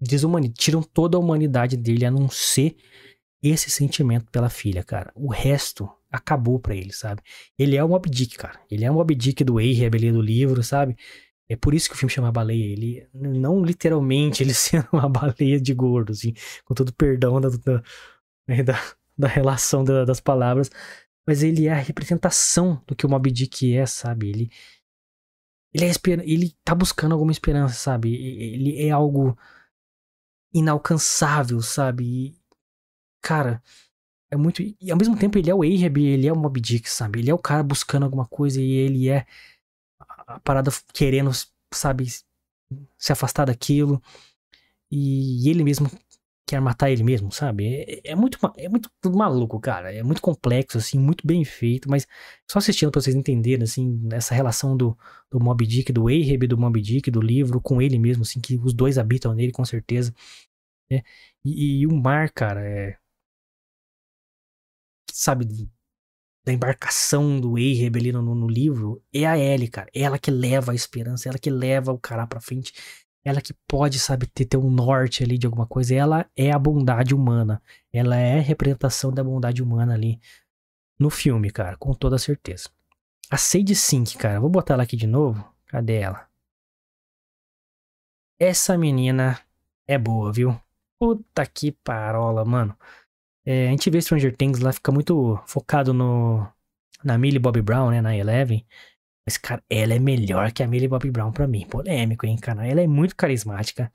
Desumanido. Tiram toda a humanidade dele a não ser esse sentimento pela filha, cara. O resto acabou para ele, sabe? Ele é um Mob Dick, cara. Ele é um Mob Dick do Ahab ali do livro, sabe? É por isso que o filme chama Baleia. Ele, não literalmente ele sendo uma baleia de gordo, assim, com todo perdão da, da, né, da, da relação da, das palavras, mas ele é a representação do que o Mob Dick é, sabe? Ele, ele, é esper... ele tá buscando alguma esperança, sabe? Ele é algo inalcançável, sabe? E, cara, é muito. E ao mesmo tempo ele é o Ahab, ele é o Mob Dick, sabe? Ele é o cara buscando alguma coisa e ele é a parada querendo, sabe, se afastar daquilo. E ele mesmo quer matar ele mesmo, sabe? É, é, muito, é muito maluco, cara. É muito complexo, assim, muito bem feito, mas só assistindo pra vocês entenderem, assim, essa relação do, do Mob Dick, do Ahab, do Mob Dick, do livro, com ele mesmo, assim, que os dois habitam nele, com certeza. Né? E, e o mar, cara, é. Sabe, da embarcação do Ahab ali no, no, livro é a Ellie, cara. Ela que leva a esperança, ela que leva o cara pra frente. Ela que pode, sabe, ter, ter um norte ali de alguma coisa. Ela é a bondade humana. Ela é a representação da bondade humana ali no filme, cara, com toda certeza. A Sage Sink, cara, vou botar ela aqui de novo. Cadê ela? Essa menina é boa, viu? Puta que parola, mano. É, a gente vê Stranger Things lá, fica muito focado no na Millie Bobby Brown, né, na Eleven. Mas, cara, ela é melhor que a Millie Bobby Brown pra mim. Polêmico, hein, cara? Ela é muito carismática.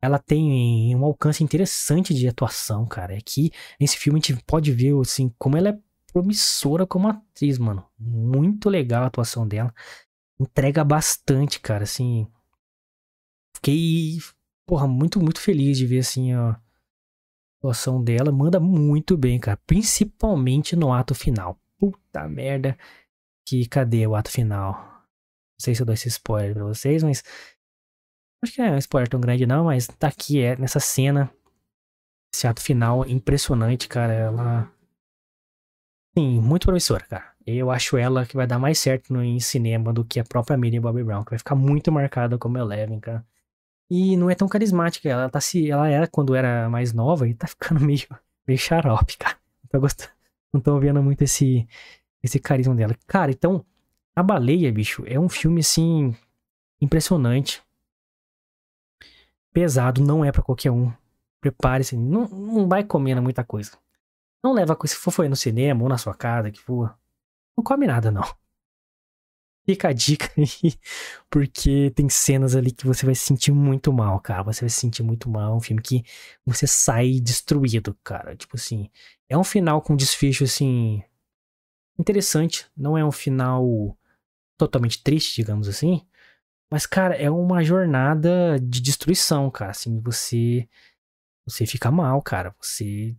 Ela tem um alcance interessante de atuação, cara. Aqui, nesse filme, a gente pode ver, assim, como ela é promissora como atriz, mano. Muito legal a atuação dela. Entrega bastante, cara, assim. Fiquei, porra, muito, muito feliz de ver, assim, ó atuação dela manda muito bem, cara. Principalmente no ato final. Puta merda. Que cadê o ato final? Não sei se eu dou esse spoiler pra vocês, mas. Acho que é um spoiler tão grande não, mas tá aqui, é nessa cena. Esse ato final impressionante, cara. Ela. Sim, muito promissora, cara. Eu acho ela que vai dar mais certo no, em cinema do que a própria Miriam Bobby Brown, que vai ficar muito marcada como Eleven, cara. E não é tão carismática. Ela tá se. Ela era quando era mais nova e tá ficando meio, meio xarope, cara. Não tô, gostando, não tô vendo muito esse, esse carisma dela. Cara, então, A Baleia, bicho, é um filme assim. impressionante. Pesado, não é para qualquer um. Prepare-se, não, não vai comendo muita coisa. Não leva coisa. Se for foi no cinema ou na sua casa, que for. Não come nada, não. Fica a dica aí, porque tem cenas ali que você vai se sentir muito mal, cara. Você vai se sentir muito mal. É um filme que você sai destruído, cara. Tipo assim, é um final com desfecho, assim, interessante. Não é um final totalmente triste, digamos assim. Mas, cara, é uma jornada de destruição, cara. Assim, você. Você fica mal, cara. Você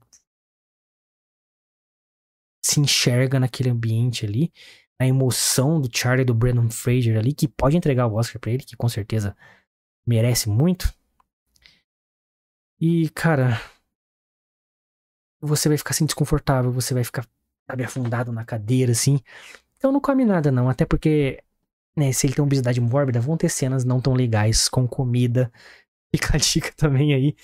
se enxerga naquele ambiente ali a emoção do Charlie do Brandon Fraser ali, que pode entregar o Oscar pra ele, que com certeza merece muito. E, cara, você vai ficar assim desconfortável, você vai ficar, sabe, afundado na cadeira, assim. Então não come nada, não. Até porque, né, se ele tem obesidade mórbida, vão ter cenas não tão legais com comida. Fica a dica também aí.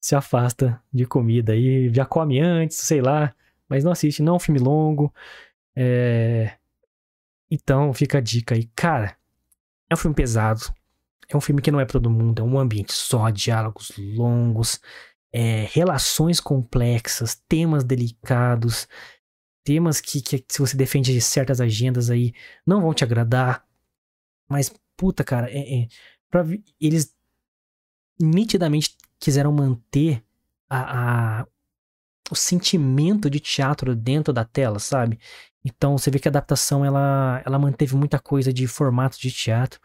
Se afasta de comida aí. Já come antes, sei lá. Mas não assiste, não é um filme longo. É... Então fica a dica aí. Cara, é um filme pesado. É um filme que não é para todo mundo. É um ambiente só, diálogos longos, é, relações complexas, temas delicados, temas que, que se você defende certas agendas aí não vão te agradar. Mas, puta, cara, é, é, pra, eles nitidamente quiseram manter a, a, o sentimento de teatro dentro da tela, sabe? Então você vê que a adaptação ela, ela manteve muita coisa de formato de teatro.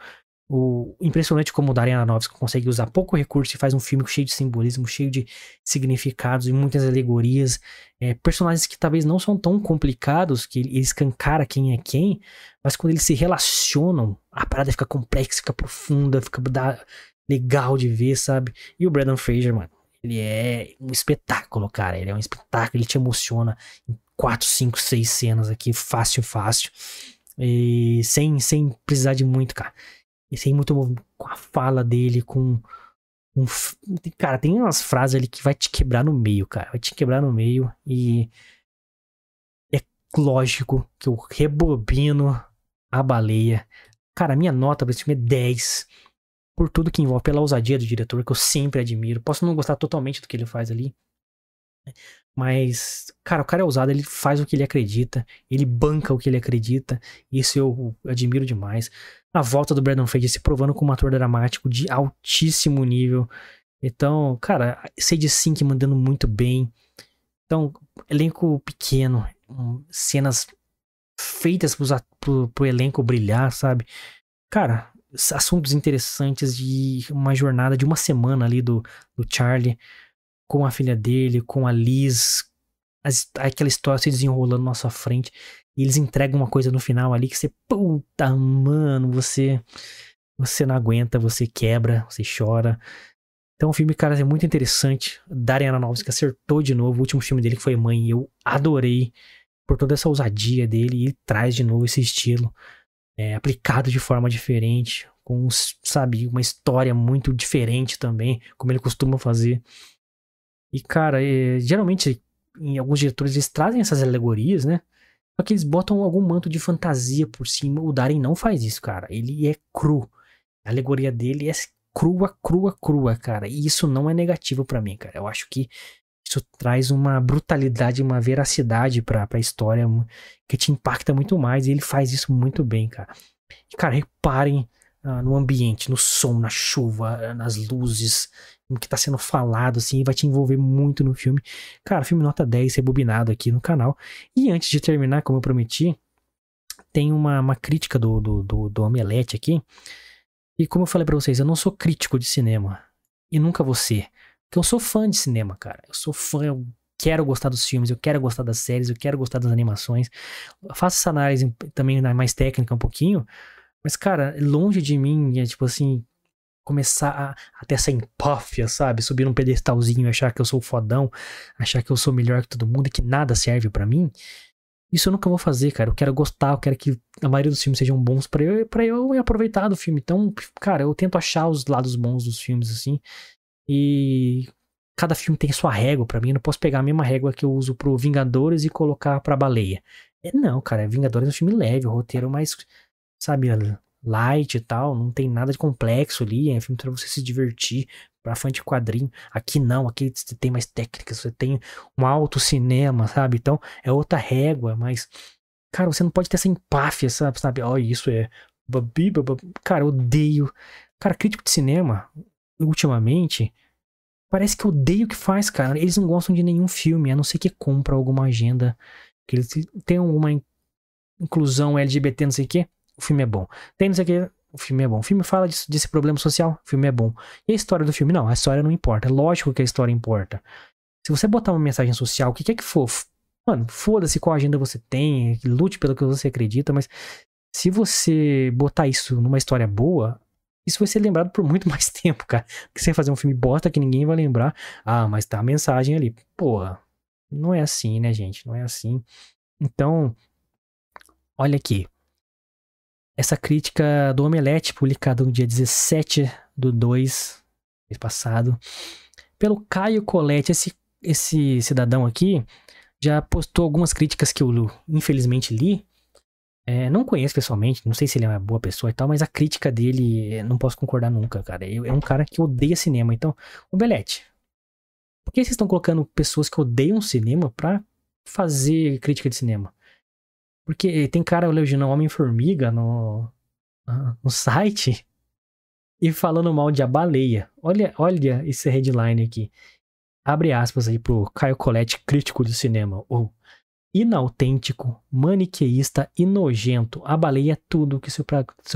O impressionante como o Darren Aronofsky consegue usar pouco recurso e faz um filme cheio de simbolismo, cheio de significados e muitas alegorias. É, personagens que talvez não são tão complicados, que ele escancara quem é quem, mas quando eles se relacionam, a parada fica complexa, fica profunda, fica legal de ver, sabe? E o Brandon Fraser, mano, ele é um espetáculo, cara. Ele é um espetáculo, ele te emociona em 4, 5, 6 cenas aqui, fácil, fácil. E sem, sem precisar de muito, cara. E sem muito com a fala dele, com. Um, cara, tem umas frases ali que vai te quebrar no meio, cara. Vai te quebrar no meio. E. É lógico que eu rebobino a baleia. Cara, minha nota pra esse filme é 10. Por tudo que envolve, pela ousadia do diretor, que eu sempre admiro. Posso não gostar totalmente do que ele faz ali. Mas, cara, o cara é ousado, ele faz o que ele acredita, ele banca o que ele acredita, isso eu admiro demais. A volta do Brandon Fraser se provando como um ator dramático de altíssimo nível. Então, cara, Sage Sink mandando muito bem. Então, elenco pequeno, cenas feitas pro, pro, pro elenco brilhar, sabe? Cara, assuntos interessantes de uma jornada de uma semana ali do, do Charlie com a filha dele, com a Liz, as, aquela história se desenrolando na nossa frente. E eles entregam uma coisa no final ali que você, puta, mano, você você não aguenta, você quebra, você chora. Então o filme, cara, é muito interessante. Darren Aronofsky acertou de novo. O último filme dele que foi Mãe, eu adorei por toda essa ousadia dele e traz de novo esse estilo é, aplicado de forma diferente, com, sabe, uma história muito diferente também, como ele costuma fazer. E, cara, é, geralmente, em alguns diretores, eles trazem essas alegorias, né? Só que eles botam algum manto de fantasia por cima. O Darren não faz isso, cara. Ele é cru. A alegoria dele é crua, crua, crua, cara. E isso não é negativo para mim, cara. Eu acho que isso traz uma brutalidade, uma veracidade pra, pra história que te impacta muito mais. E ele faz isso muito bem, cara. E, cara, reparem uh, no ambiente, no som, na chuva, nas luzes, no que tá sendo falado, assim, vai te envolver muito no filme. Cara, filme nota 10, rebobinado aqui no canal. E antes de terminar, como eu prometi, tem uma, uma crítica do, do, do, do Omelete aqui. E como eu falei para vocês, eu não sou crítico de cinema. E nunca vou ser. Porque eu sou fã de cinema, cara. Eu sou fã, eu quero gostar dos filmes, eu quero gostar das séries, eu quero gostar das animações. Eu faço essa análise também mais técnica um pouquinho. Mas, cara, longe de mim é tipo assim, começar a, a, ter essa empáfia, sabe? Subir num pedestalzinho, achar que eu sou fodão, achar que eu sou melhor que todo mundo e que nada serve para mim. Isso eu nunca vou fazer, cara. Eu quero gostar, eu quero que a maioria dos filmes sejam bons para eu, pra eu aproveitar do filme. Então, cara, eu tento achar os lados bons dos filmes, assim. E cada filme tem sua régua para mim. Eu não posso pegar a mesma régua que eu uso pro Vingadores e colocar pra Baleia. É, não, cara. Vingadores é um filme leve, o roteiro mais, sabe, light e tal, não tem nada de complexo ali, é um filme pra você se divertir, pra fã de quadrinho. Aqui não, aqui você tem mais técnicas, você tem um alto cinema, sabe? Então é outra régua, mas, cara, você não pode ter essa empáfia, sabe? Ó, oh, isso é. Cara, eu odeio. Cara, crítico de cinema, ultimamente, parece que odeio o que faz, cara. Eles não gostam de nenhum filme, a não ser que compra alguma agenda, que eles tenham alguma inclusão LGBT, não sei o quê o filme é bom. Tem não sei o que, o filme é bom. O filme fala disso, desse problema social, o filme é bom. E a história do filme? Não, a história não importa. É lógico que a história importa. Se você botar uma mensagem social, o que quer que for, mano, foda-se qual agenda você tem, lute pelo que você acredita, mas se você botar isso numa história boa, isso vai ser lembrado por muito mais tempo, cara. Que você fazer um filme bosta que ninguém vai lembrar. Ah, mas tá a mensagem ali. Porra, não é assim, né, gente? Não é assim. Então, olha aqui. Essa crítica do Omelete, publicada no dia 17 do 2, mês passado, pelo Caio Colette. Esse, esse cidadão aqui já postou algumas críticas que eu infelizmente li. É, não conheço pessoalmente, não sei se ele é uma boa pessoa e tal, mas a crítica dele não posso concordar nunca, cara. É um cara que odeia cinema. Então, o Belete, por que vocês estão colocando pessoas que odeiam cinema pra fazer crítica de cinema? Porque tem cara elogiando Homem-Formiga no, no site e falando mal de A Baleia. Olha, olha esse headline aqui. Abre aspas aí pro Caio Colette, crítico do cinema. Ou, inautêntico, maniqueísta e nojento. A baleia é tudo que seu,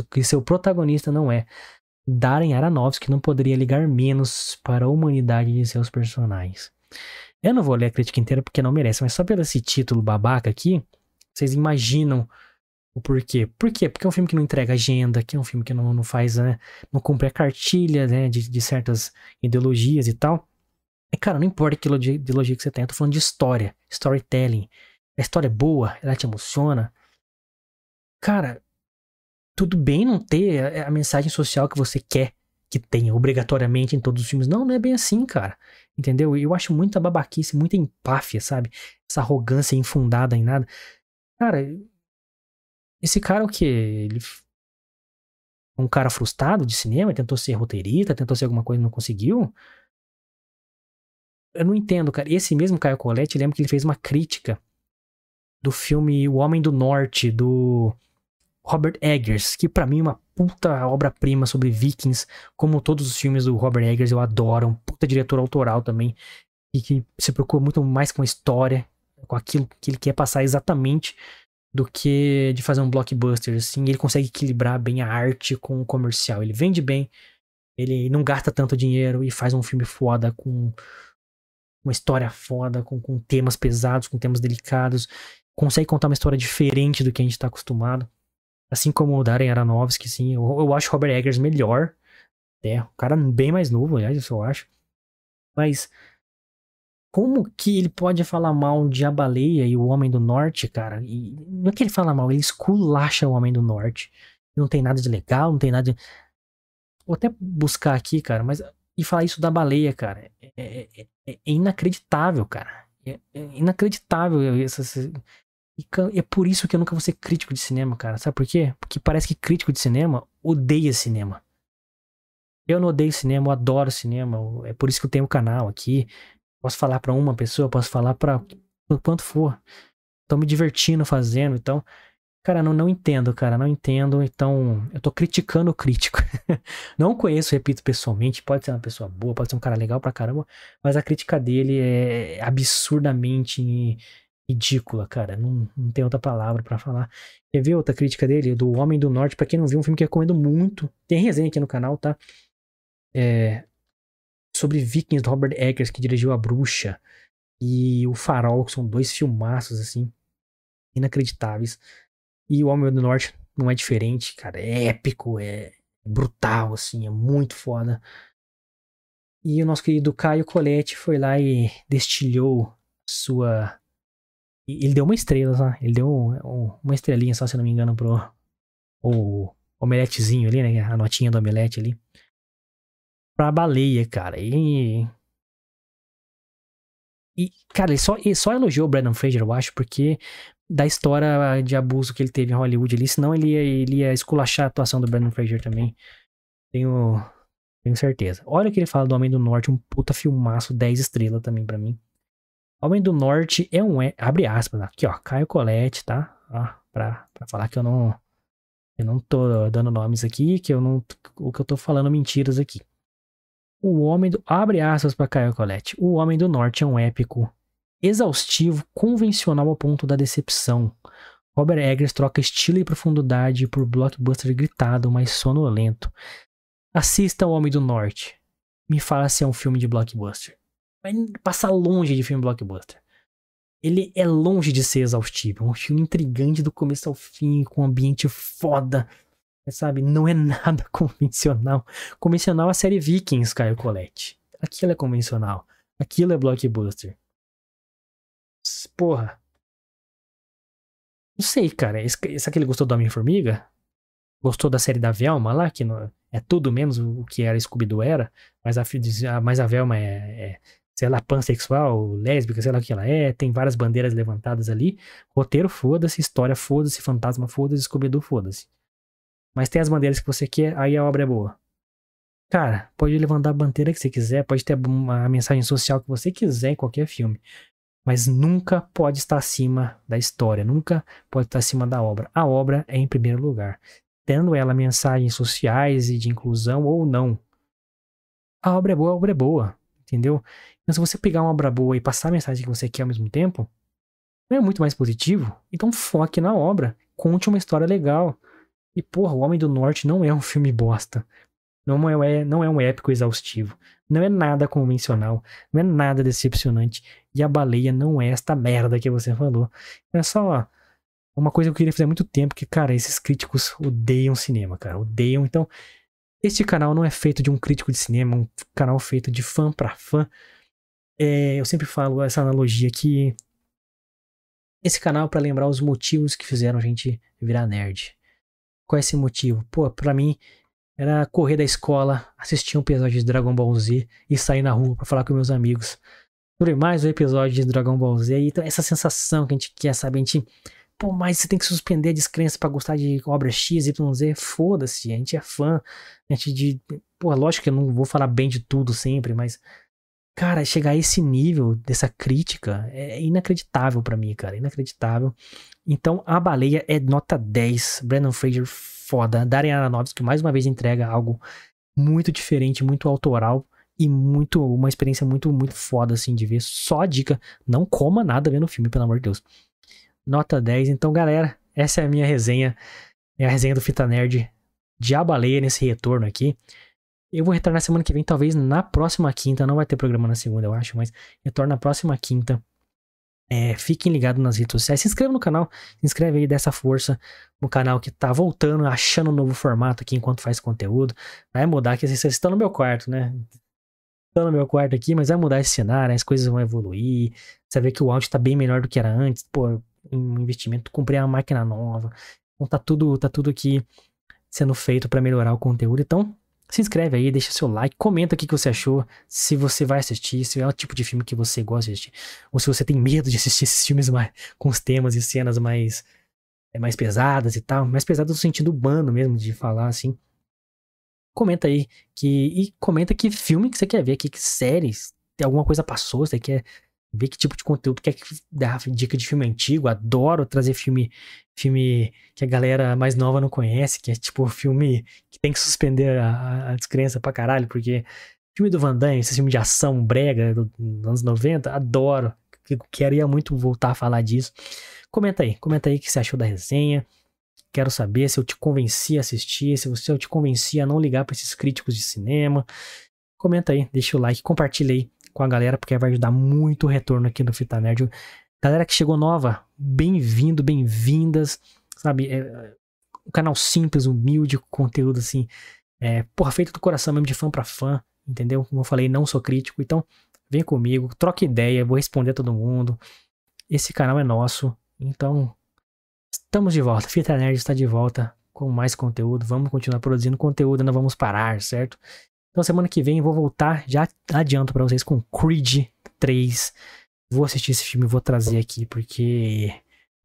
que seu protagonista não é. Darren Aronofsky não poderia ligar menos para a humanidade de seus personagens. Eu não vou ler a crítica inteira porque não merece, mas só pelo esse título babaca aqui, vocês imaginam o porquê. Por quê? Porque é um filme que não entrega agenda, que é um filme que não, não faz, né, não cumpre a cartilha né, de, de certas ideologias e tal. E, cara, não importa que ideologia que você tem, eu tô falando de história, storytelling. A história é boa, ela te emociona. Cara, tudo bem não ter a, mensagem social que você quer que tenha obrigatoriamente em todos os filmes. Não, não é bem assim, cara. Entendeu? Eu acho muita babaquice, muita empáfia, sabe? Essa arrogância infundada em nada. Cara, esse cara o que? Ele um cara frustrado de cinema, tentou ser roteirista, tentou ser alguma coisa e não conseguiu. Eu não entendo, cara. Esse mesmo Caio Colette, lembro que ele fez uma crítica do filme O Homem do Norte, do Robert Eggers, que para mim é uma puta obra-prima sobre vikings, como todos os filmes do Robert Eggers eu adoro, um puta diretor autoral também, e que se preocupa muito mais com a história, com aquilo que ele quer passar exatamente do que de fazer um blockbuster, assim, ele consegue equilibrar bem a arte com o comercial, ele vende bem, ele não gasta tanto dinheiro e faz um filme foda com uma história foda, com, com temas pesados, com temas delicados, consegue contar uma história diferente do que a gente tá acostumado. Assim como o Darren Aronofsky, sim. Eu, eu acho Robert Eggers melhor. É, o cara bem mais novo, aliás, isso eu acho. Mas como que ele pode falar mal de A Baleia e o Homem do Norte, cara? E não é que ele fala mal, ele esculacha o Homem do Norte. Não tem nada de legal, não tem nada de... Vou até buscar aqui, cara, mas... E falar isso da baleia, cara. É, é, é, é inacreditável, cara. É, é inacreditável essa, e é por isso que eu nunca vou ser crítico de cinema, cara. Sabe por quê? Porque parece que crítico de cinema odeia cinema. Eu não odeio cinema, eu adoro cinema. É por isso que eu tenho o um canal aqui. Posso falar para uma pessoa, posso falar para quanto for. Tô me divertindo fazendo, então. Cara, não, não entendo, cara, não entendo. Então, eu tô criticando o crítico. não conheço, repito, pessoalmente. Pode ser uma pessoa boa, pode ser um cara legal pra caramba. Mas a crítica dele é absurdamente ridícula, cara. Não, não tem outra palavra para falar. Quer ver outra crítica dele? Do Homem do Norte. Pra quem não viu, um filme que eu recomendo muito. Tem resenha aqui no canal, tá? É, sobre Vikings, do Robert Eggers, que dirigiu A Bruxa. E O Farol, que são dois filmaços, assim. Inacreditáveis. E O Homem do Norte não é diferente, cara. É épico, é brutal, assim. É muito foda. E o nosso querido Caio Colette foi lá e destilhou sua ele deu uma estrela, só. Ele deu uma estrelinha só, se não me engano, pro o omeletezinho ali, né? A notinha do omelete ali. Pra baleia, cara. E. E, cara, ele só, ele só elogiou o Brandon Fraser, eu acho, porque da história de abuso que ele teve em Hollywood ali, senão ele ia, ele ia esculachar a atuação do Brandon Fraser também. Tenho, tenho certeza. Olha o que ele fala do Homem do Norte, um puta filmaço, 10 estrelas também para mim. Homem do Norte é um. Abre aspas, aqui ó, Caio Colette, tá? Ó, pra, pra falar que eu não. Eu não tô dando nomes aqui, que eu não. O que eu tô falando mentiras aqui. O Homem do. Abre aspas pra Caio Colette. O Homem do Norte é um épico exaustivo, convencional ao ponto da decepção. Robert Eggers troca estilo e profundidade por blockbuster gritado, mas sonolento. Assista O Homem do Norte. Me fala se é um filme de blockbuster vai passar longe de filme blockbuster. Ele é longe de ser exaustivo. É um filme intrigante do começo ao fim, com um ambiente foda. Sabe? Não é nada convencional. Convencional é a série Vikings, Caio Colette. Aquilo é convencional. Aquilo é blockbuster. Porra. Não sei, cara. Esse, aquele gostou do Homem-Formiga? Gostou da série da Velma lá? Que é tudo menos o que era Scooby-Doo era. Mas a, mas a Velma é, é sei lá, pansexual, lésbica, sei lá o que ela é, tem várias bandeiras levantadas ali. Roteiro, foda-se, história, foda-se, fantasma, foda-se, scooby foda-se. Mas tem as bandeiras que você quer, aí a obra é boa. Cara, pode levantar a bandeira que você quiser, pode ter a mensagem social que você quiser em qualquer filme. Mas nunca pode estar acima da história, nunca pode estar acima da obra. A obra é em primeiro lugar. Tendo ela mensagens sociais e de inclusão ou não. A obra é boa, a obra é boa. Entendeu? Então, se você pegar uma obra boa e passar a mensagem que você quer ao mesmo tempo, Não é muito mais positivo? Então foque na obra. Conte uma história legal. E, porra, O Homem do Norte não é um filme bosta. Não é, não é um épico exaustivo. Não é nada convencional. Não é nada decepcionante. E a baleia não é esta merda que você falou. É só uma coisa que eu queria fazer há muito tempo, que, cara, esses críticos odeiam cinema, cara. Odeiam. Então, este canal não é feito de um crítico de cinema, um canal feito de fã para fã. É, eu sempre falo essa analogia que esse canal é para lembrar os motivos que fizeram a gente virar nerd. Qual é esse motivo? Pô, pra mim era correr da escola, assistir um episódio de Dragon Ball Z e sair na rua para falar com meus amigos sobre mais um episódio de Dragon Ball Z. E então, essa sensação que a gente quer, sabe? A gente, pô, mas você tem que suspender a descrença para gostar de obra X, Y, Z. Foda-se, a gente é fã. A gente de. Pô, lógico que eu não vou falar bem de tudo sempre, mas Cara, chegar a esse nível dessa crítica é inacreditável para mim, cara. Inacreditável. Então, A Baleia é nota 10. Brandon Fraser, foda. Darren Aronofsky, mais uma vez, entrega algo muito diferente, muito autoral e muito uma experiência muito, muito foda, assim, de ver. Só dica, não coma nada vendo o filme, pelo amor de Deus. Nota 10. Então, galera, essa é a minha resenha. É a resenha do Fita Nerd de A Baleia nesse retorno aqui. Eu vou retornar semana que vem, talvez na próxima quinta. Não vai ter programa na segunda, eu acho, mas retorno na próxima quinta. É, fiquem ligados nas redes sociais. Se inscreva no canal. Se inscreve aí dessa força no canal que tá voltando, achando um novo formato aqui enquanto faz conteúdo. Vai mudar, que vocês estão no meu quarto, né? Estão no meu quarto aqui, mas vai mudar esse cenário, as coisas vão evoluir. Você vê que o áudio tá bem melhor do que era antes. Pô, um investimento, comprei uma máquina nova. Então tá tudo, tá tudo aqui sendo feito para melhorar o conteúdo. Então, se inscreve aí, deixa seu like, comenta o que você achou, se você vai assistir, se é o tipo de filme que você gosta de assistir, ou se você tem medo de assistir esses filmes mais, com os temas e cenas mais, é, mais pesadas e tal, mais pesadas no sentido humano mesmo, de falar assim. Comenta aí que, e comenta que filme que você quer ver, que, que séries, tem alguma coisa passou, você quer ver que tipo de conteúdo quer dar dica de filme antigo. Adoro trazer filme filme que a galera mais nova não conhece, que é tipo filme que tem que suspender a, a descrença pra caralho, porque filme do Van Damme, esse filme de ação brega dos anos 90, adoro. Queria muito voltar a falar disso. Comenta aí, comenta aí o que você achou da resenha. Quero saber se eu te convenci a assistir, se eu te convenci a não ligar para esses críticos de cinema. Comenta aí, deixa o like, compartilha aí com a galera, porque vai ajudar muito o retorno aqui do Fita Nerd. Galera que chegou nova, bem-vindo, bem-vindas, sabe? É, um canal simples, humilde, conteúdo assim, é, porra, feito do coração mesmo, de fã pra fã, entendeu? Como eu falei, não sou crítico, então vem comigo, troca ideia, vou responder a todo mundo. Esse canal é nosso, então estamos de volta. Fita Nerd está de volta com mais conteúdo. Vamos continuar produzindo conteúdo, não vamos parar, certo? Então semana que vem eu vou voltar, já adianto para vocês com Creed 3. Vou assistir esse filme e vou trazer aqui porque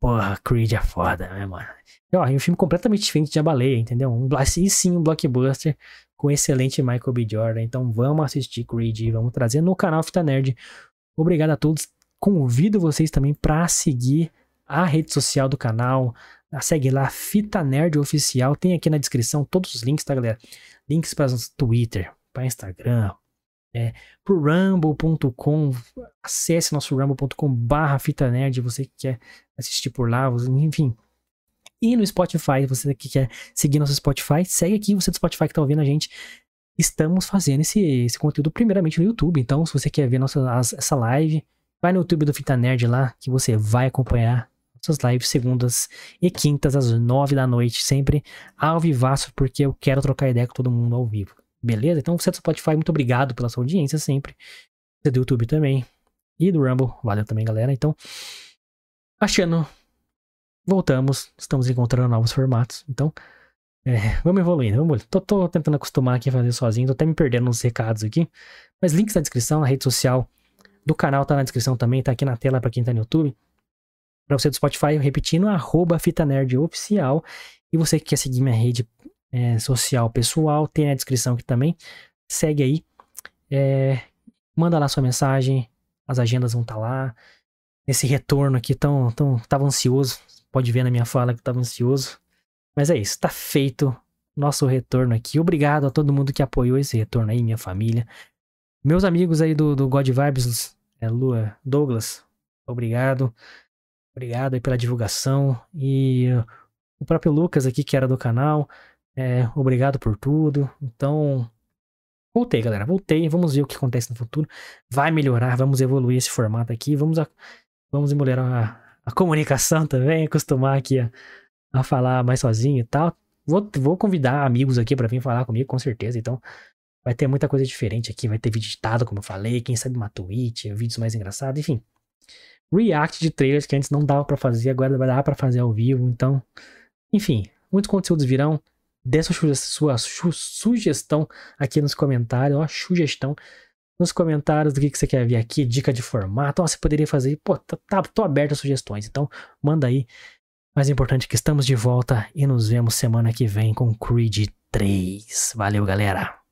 porra, Creed é foda, né, mano? E, ó, é um filme completamente diferente de A Baleia, entendeu? Um, e sim, um blockbuster com excelente Michael B. Jordan. Então vamos assistir Creed, vamos trazer no canal Fita Nerd. Obrigado a todos. Convido vocês também para seguir a rede social do canal. Segue lá, Fita Nerd Oficial. Tem aqui na descrição todos os links, tá, galera? links para Twitter, para Instagram, é, pro rumble.com, acesse nosso rumble.com barra fita nerd, você que quer assistir por lá, enfim. E no Spotify, você que quer seguir nosso Spotify, segue aqui, você do Spotify que tá ouvindo a gente. Estamos fazendo esse, esse conteúdo primeiramente no YouTube, então se você quer ver nossa, essa live, vai no YouTube do Fita Nerd lá, que você vai acompanhar nossas lives segundas e quintas às nove da noite, sempre ao vivaço, porque eu quero trocar ideia com todo mundo ao vivo. Beleza? Então você do Spotify, muito obrigado pela sua audiência sempre. Você do YouTube também. E do Rumble, valeu também, galera. Então, achando, voltamos, estamos encontrando novos formatos. Então, é, vamos evoluindo, vamos tô, tô, tentando acostumar aqui a fazer sozinho, tô até me perdendo nos recados aqui. Mas links na descrição, na rede social do canal tá na descrição também, tá aqui na tela para quem tá no YouTube. Para você do Spotify, repetindo, arroba Fita Nerd Oficial. E você que quer seguir minha rede é, social pessoal, tem na descrição aqui também. Segue aí. É, manda lá sua mensagem. As agendas vão estar tá lá. Esse retorno aqui, tão, tão, tava ansioso. Pode ver na minha fala que tava ansioso. Mas é isso, tá feito nosso retorno aqui. Obrigado a todo mundo que apoiou esse retorno aí, minha família. Meus amigos aí do, do God Vibes, é, Lua, Douglas, obrigado. Obrigado aí pela divulgação. E o próprio Lucas aqui, que era do canal, é, obrigado por tudo. Então, voltei, galera. Voltei. Vamos ver o que acontece no futuro. Vai melhorar, vamos evoluir esse formato aqui. Vamos, a, vamos melhorar a, a comunicação também, acostumar aqui a, a falar mais sozinho e tal. Vou, vou convidar amigos aqui para vir falar comigo, com certeza. Então, vai ter muita coisa diferente aqui. Vai ter vídeo editado, como eu falei. Quem sabe uma Twitch, vídeos mais engraçados, enfim. React de trailers que antes não dava para fazer, agora vai dar para fazer ao vivo. Então, enfim, muitos conteúdos virão. Dê sua, sua su, sugestão aqui nos comentários. Ó, sugestão nos comentários do que, que você quer ver aqui, dica de formato. Ó, você poderia fazer. Pô, tá, tá, tô aberto a sugestões. Então, manda aí. Mais importante é que estamos de volta e nos vemos semana que vem com Creed 3. Valeu, galera!